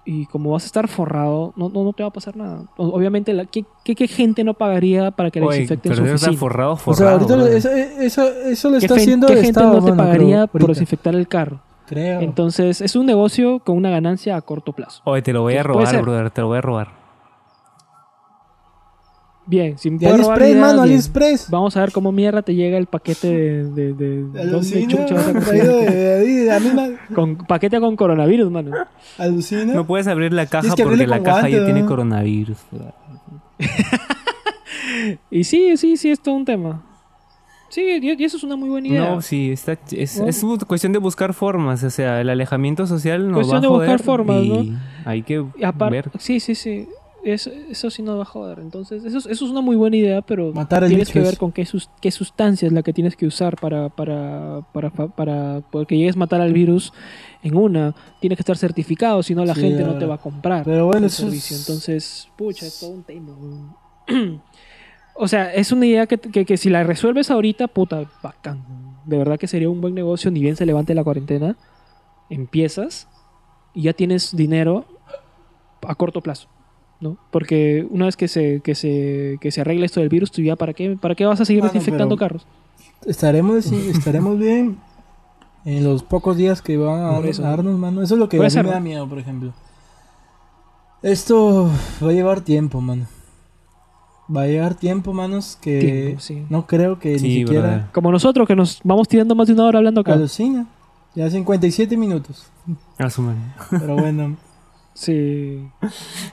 y como vas a estar forrado, no, no, no te va a pasar nada. O- Obviamente, la, ¿qué, qué, qué gente no pagaría para que le desinfecten su oficina? forrado, O forrado. sea, ahorita eso, eso, eso lo ¿Qué, está haciendo qué el gente Estado, no te pagaría creo, por desinfectar el carro? Creo. Entonces, es un negocio con una ganancia a corto plazo. Oye, te lo voy a robar, brother. Te lo voy a robar. Bien, si me de puedo robar AliExpress, ideas, mano, bien. AliExpress. Vamos a ver cómo mierda te llega el paquete de... de, de- ¿dónde Alucina, chucha vas a conseguir? traído de, de ahí, de la misma. Con paquete con coronavirus, mano. Alucina. No puedes abrir la caja Tienes que porque abrirle la con caja guante, ya tiene ¿no? coronavirus. Y sí, sí, sí, es todo un tema. Sí, y y eso es una muy buena idea. No, sí, está, es, ¿No? es cuestión de buscar formas. O sea, el alejamiento social nos Cuestión va a de buscar joder formas, y hay que Y aparte, ver. sí, sí, sí. Eso, eso sí nos va a joder. Entonces, eso, es- eso es una muy buena idea, pero Matar tienes que ver con qué, sus- qué sustancia es la que tienes que usar para, para, para, para, porque llegues a matar al virus en una. Tienes que estar certificado, si no la Sí, gente no te va a comprar Pero bueno, el servicio. es- Entonces, pucha, es todo un tema. o sea, es una idea que, que, que si la resuelves ahorita, puta, bacán. De verdad que sería un buen negocio, ni bien se levante la cuarentena. Empiezas y ya tienes dinero a corto plazo. ¿No? Porque una vez que se, que se, que se arregle esto del virus, tú ya para qué, para qué vas a seguir Mano, desinfectando carros. Estaremos, sí, estaremos bien en los pocos días que van a, darnos- eso. a darnos, mano. Eso es lo que a mí me da miedo, por ejemplo. Esto va a llevar tiempo, mano. Va a llevar tiempo, manos, que Tiempo, sí. no creo que ni siquiera. Como nosotros que nos vamos tirando más de una hora hablando acá. alucina. Ya 57 minutos. A su madre. Pero bueno, Sí.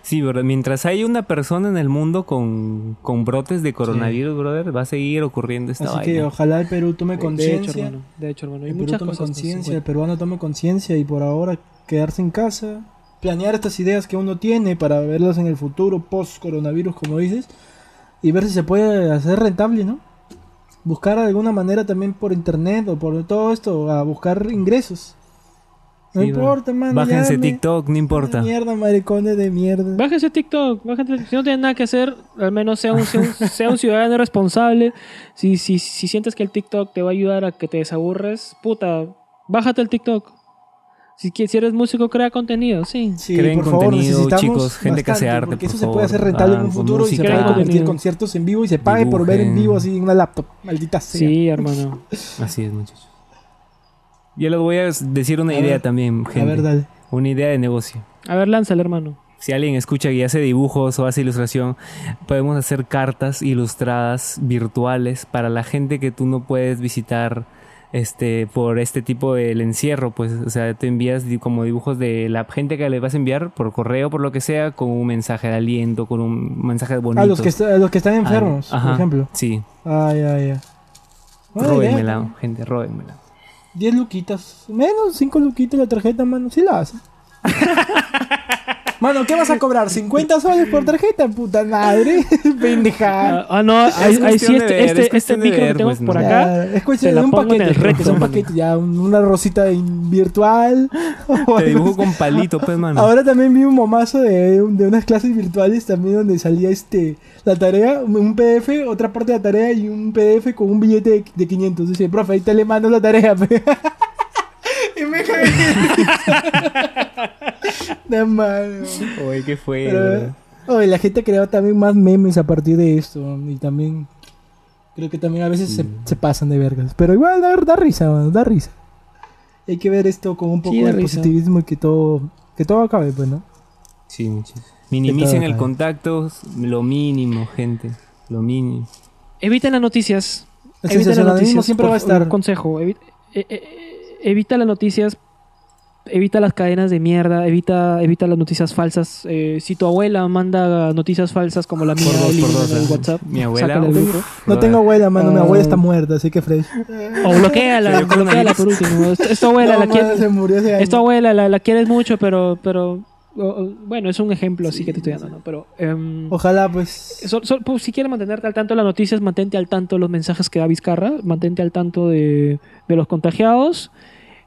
Sí, brother. Mientras hay una persona en el mundo con, con brotes de coronavirus, brother, va a seguir ocurriendo esta así que ojalá el Perú tome De hecho, conciencia. hermano. De hecho, hermano. Hay El Perú tome conciencia, el peruano tome conciencia y por ahora quedarse en casa, planear estas ideas que uno tiene para verlas en el futuro, post coronavirus, como dices, y ver si se puede hacer rentable, ¿no? Buscar de alguna manera también por internet o por todo esto, a buscar ingresos. No Sí, importa, mano. Bájense ya me- TikTok, no importa. Mierda, maricones de mierda. Bájense TikTok, bájense, si no tienen nada que hacer, al menos sea un, sea un, sea un ciudadano responsable. Si, si, si sientes que el TikTok te va a ayudar a que te desaburres, puta, bájate el TikTok. Si, eres músico, crea contenido, sí. Sí, Creen por favor, contenido, necesitamos chicos, gente que hace bastante, arte, Porque por eso se puede favor. hacer rentable en Ah, un con futuro y se puede convertir conciertos en vivo y se pague por ver en vivo así en una laptop. Maldita sea. Sí, hermano. Así es, muchachos. Yo les voy a decir una A idea ver, también, gente. A ver, dale. Una idea de negocio. A ver, lánzale, hermano. Si alguien escucha y hace dibujos o hace ilustración, podemos hacer cartas ilustradas virtuales para la gente que tú no puedes visitar este por este tipo del encierro, pues, o sea, tú envías como dibujos de la gente que le vas a enviar por correo, por lo que sea, con un mensaje de aliento, con un mensaje bonito. A los que, a los que están enfermos, por ejemplo. Sí, Ay, ay, ay. Róbenmela, gente, róbenmela. 10 luquitas. Menos 5 luquitas la tarjeta, mano. Sí la hace. Mano, ¿qué vas a cobrar? ¿50 soles por tarjeta? Puta madre. Pendeja. Ah, ah, no, ahí, ahí sí, este, ver, este, este micro que ver, tengo pues, por no. acá. Ya, es cuestión te la de un pongo en paquete. el pues, reto, es un paquete, ya, un- una rosita virtual. Te dibujo con palito, pues, mano. Ahora también vi un momazo de, de unas clases virtuales también donde salía este la tarea, un- un PDF, otra parte de la tarea y un PDF con un billete de, de 500. Dice, profe, ahí te le mando la tarea. pe". y me cagué. de mal. Oye, ¿qué fue? Pero, oye, la gente creó también más memes a partir de esto. Y también. Creo que también a veces se, se pasan de vergas. Pero igual da, da risa, mano, da risa. Hay que ver esto con un poco Sí, de risa. positivismo y que todo, que todo acabe, pues, ¿no? Sí, muchachos. Minimicen el contacto, lo mínimo, gente. Lo mínimo. Eviten las noticias. El Evita las noticias. siempre por- va a estar. Un consejo. evi- eh, eh, evita las noticias. Evita las cadenas de mierda. Evita, evita las noticias falsas. Eh, si tu abuela manda noticias falsas como la mía, Por dos, por dos, en el ¿eh? WhatsApp. Mi abuela, uf. No tengo abuela, mano. Mi Ah. abuela está muerta, así que fresh. O bloqueala, bloqueala por último. Es, es tu abuela, No, la quieres. se murió hace Es tu años. abuela, la, la quieres mucho, pero. pero o- bueno, es un ejemplo así que te estoy dando, ¿no? Pero. em, Ojalá, pues. So- so- pues, si quieres mantenerte al tanto de las noticias, mantente al tanto de los mensajes que da Vizcarra, mantente al tanto de, de los contagiados,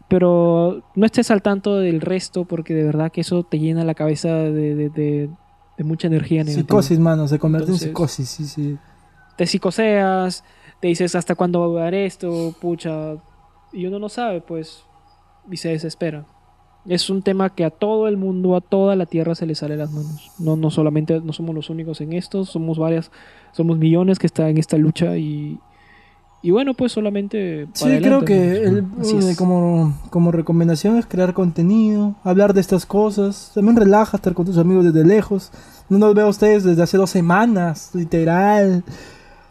pero no estés al tanto del resto porque de verdad que eso te llena la cabeza de, de- de- de mucha energía negativa. Psicosis, mano. Se convierte Entonces- en psicosis, sí, sí. Te psicoseas, te dices hasta cuándo va a durar esto, pucha, y uno no sabe, pues, y se desespera. Es un tema que a todo el mundo, a toda la tierra se le sale las manos. No, no solamente, no somos los únicos en esto, somos varias, somos millones que están en esta lucha y, y bueno, pues solamente... Sí, creo que ¿no? el- eh, como, como recomendación es crear contenido, hablar de estas cosas. También relaja estar con tus amigos desde lejos. No nos veo a ustedes desde hace dos semanas, literal.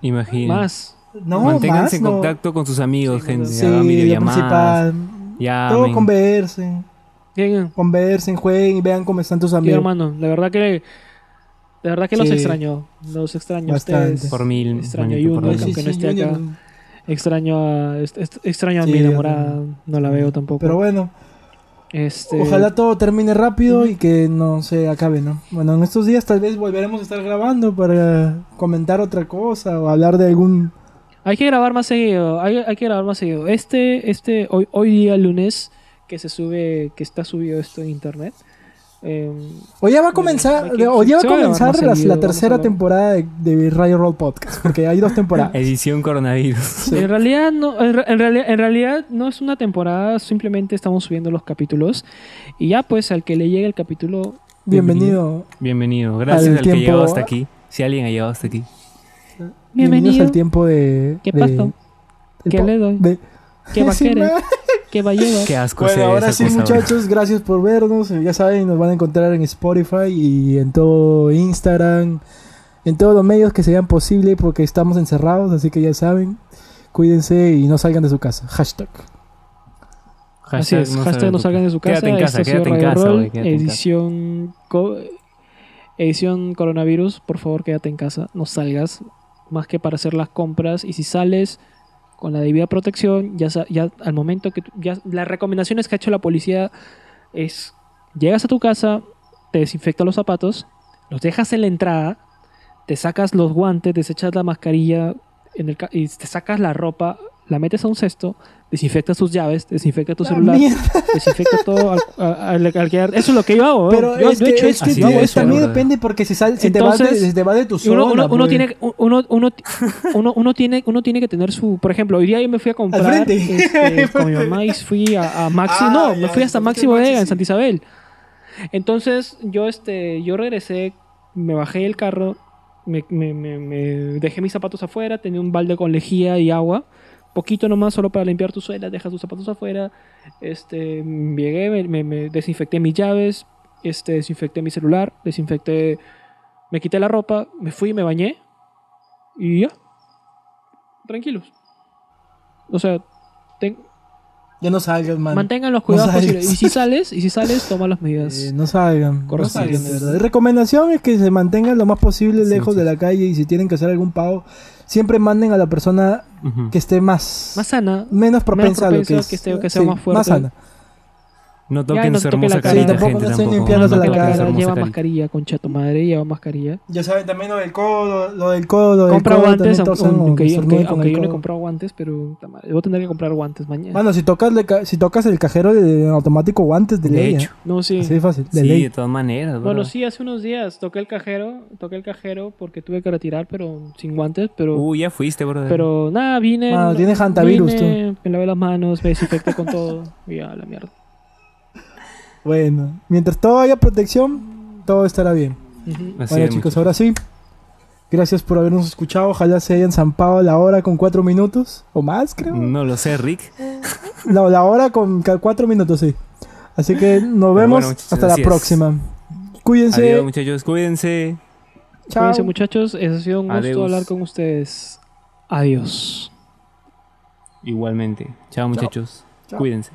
Imagínate. Más. No, Manténganse más, en no. contacto con sus amigos, Sí, gente. Sí, Hagan videollamadas. principal. Llamen. Todo conversen, Bien, conversen, jueguen y vean cómo están tus sí, amigos. hermano, la verdad que... De verdad que los Sí. extraño. Los extraño a Bastante. ustedes. Por mil. Extraño a Yuno. Sí, aunque sí, no esté acá. Extraño a, extraño a Sí, mi enamorada. No la veo tampoco. Pero bueno, Este, ojalá todo termine rápido y que no se acabe, ¿no? Bueno, en estos días tal vez volveremos a estar grabando para comentar otra cosa o hablar de algún... Hay que grabar más seguido. Hay, hay que grabar más seguido. Este, este, hoy, hoy día lunes que se sube, que está subido esto en internet. eh, Hoy ya va a comenzar, que- hoy ya va a comenzar la, seguido, la tercera temporada de, de Rayo Roll Podcast, porque hay dos temporadas. Edición coronavirus. Sí. En realidad no, en, en realidad, en realidad no es una temporada. Simplemente estamos subiendo los capítulos y ya pues al que le llegue el capítulo. Bienvenido, Bienvenido. Gracias Al al, tiempo- que llegó hasta aquí. Si alguien ha llegado hasta aquí. bienvenidos Bienvenido. al tiempo de... ¿Qué pasó? ¿Qué le doy? de- ¿Qué va a querer? ¿Qué va a llevar? Qué asco Bueno, ahora sí muchachos, gracias por vernos. Ya saben, nos van a encontrar en Spotify y en todo Instagram, en todos los medios que sean posible porque estamos encerrados, así que ya saben, cuídense y no salgan de su casa. Hashtag. Así es, hashtag no salgan de su casa. Quédate en casa, quédate en casa, Roll, quédate edición, co- edición coronavirus. Por favor, quédate en casa, no salgas. Más que para hacer las compras. Y si sales con la debida protección, ya, ya al momento que... ya, las recomendaciones que ha hecho la policía es... Llegas a tu casa, te desinfectas los zapatos, los dejas en la entrada, te sacas los guantes, desechas la mascarilla en el, y te sacas la ropa, la metes a un cesto, desinfectas tus llaves, desinfectas tu La celular, mierda. desinfecta todo al, al- al quedar- Eso es lo que yo hago. Pero yo, es yo he que, hecho es eso. que Así tío, debe es ser, también depende porque si, sal, si, te vas de, Entonces, te vas de tu zona, uno, uno, uno pues. tiene, uno, uno, uno, uno tiene, uno tiene que tener su. Por ejemplo, hoy día yo me fui a comprar este, con mi mamá y fui a, a Maxi. Ah, no, ya, me fui hasta Maxi Bodega en sí. Santa Isabel. Entonces, yo este, yo regresé, me bajé del carro, me, me- me- me dejé mis zapatos afuera, tenía un balde con lejía y agua. Poquito nomás, solo para limpiar tu suela, dejas tus zapatos afuera. Este, llegué, me, desinfecté mis llaves, este, desinfecté mi celular, desinfecté, me quité la ropa, me fui, me bañé y ya. Tranquilos. O sea, ten- Ya no salgas, man. mantengan los cuidados posibles. Y si sales, y si sales, toma las medidas. Eh, no salgan. No salgan, de verdad. La recomendación es que se mantengan lo más posible lejos sí. de la calle y si tienen que hacer algún pago, siempre manden a la persona que esté más, más sana. menos propensa a lo que, es, que esté- que sea sí, más fuerte. sana. No Ya, toquen no su hermosa carita, Sí, tampoco gente, no tampoco. limpiándose No la cara, lleva mascarilla, concha tu madre, lleva mascarilla. Ya saben también lo del codo, lo del codo, lo del Compra codo. guantes, aunque, aunque- aunque- con aunque el yo no he comprado guantes, pero puta madre, voy a tener que comprar guantes mañana. Mano, si tocas, le ca- si tocas el cajero de automático guantes de, De ley. hecho. no, sí. ¿eh? Así de fácil, de Sí, ley. de todas maneras, Bueno, bro. sí, hace unos días toqué el cajero, toqué el cajero porque tuve que retirar, pero sin guantes, pero Uy, ya fuiste, bro. pero nada, vine, Mano, tienes hantavirus, vine, me lavé las manos, me desinfecté con todo y ya la mierda. Bueno, mientras todo haya protección, todo estará bien. Así bueno, es, chicos, ahora sí. Gracias por habernos escuchado. Ojalá se hayan zampado la hora con cuatro minutos. O más, creo. No lo sé, Rick. No, la hora con cuatro minutos, sí. Así que nos vemos bueno, hasta la es. próxima. Cuídense. Adiós, muchachos. Cuídense. Chao. Cuídense muchachos, eso ha sido un gusto hablar con ustedes. Adiós. Igualmente. Chao, muchachos. Chao. Cuídense.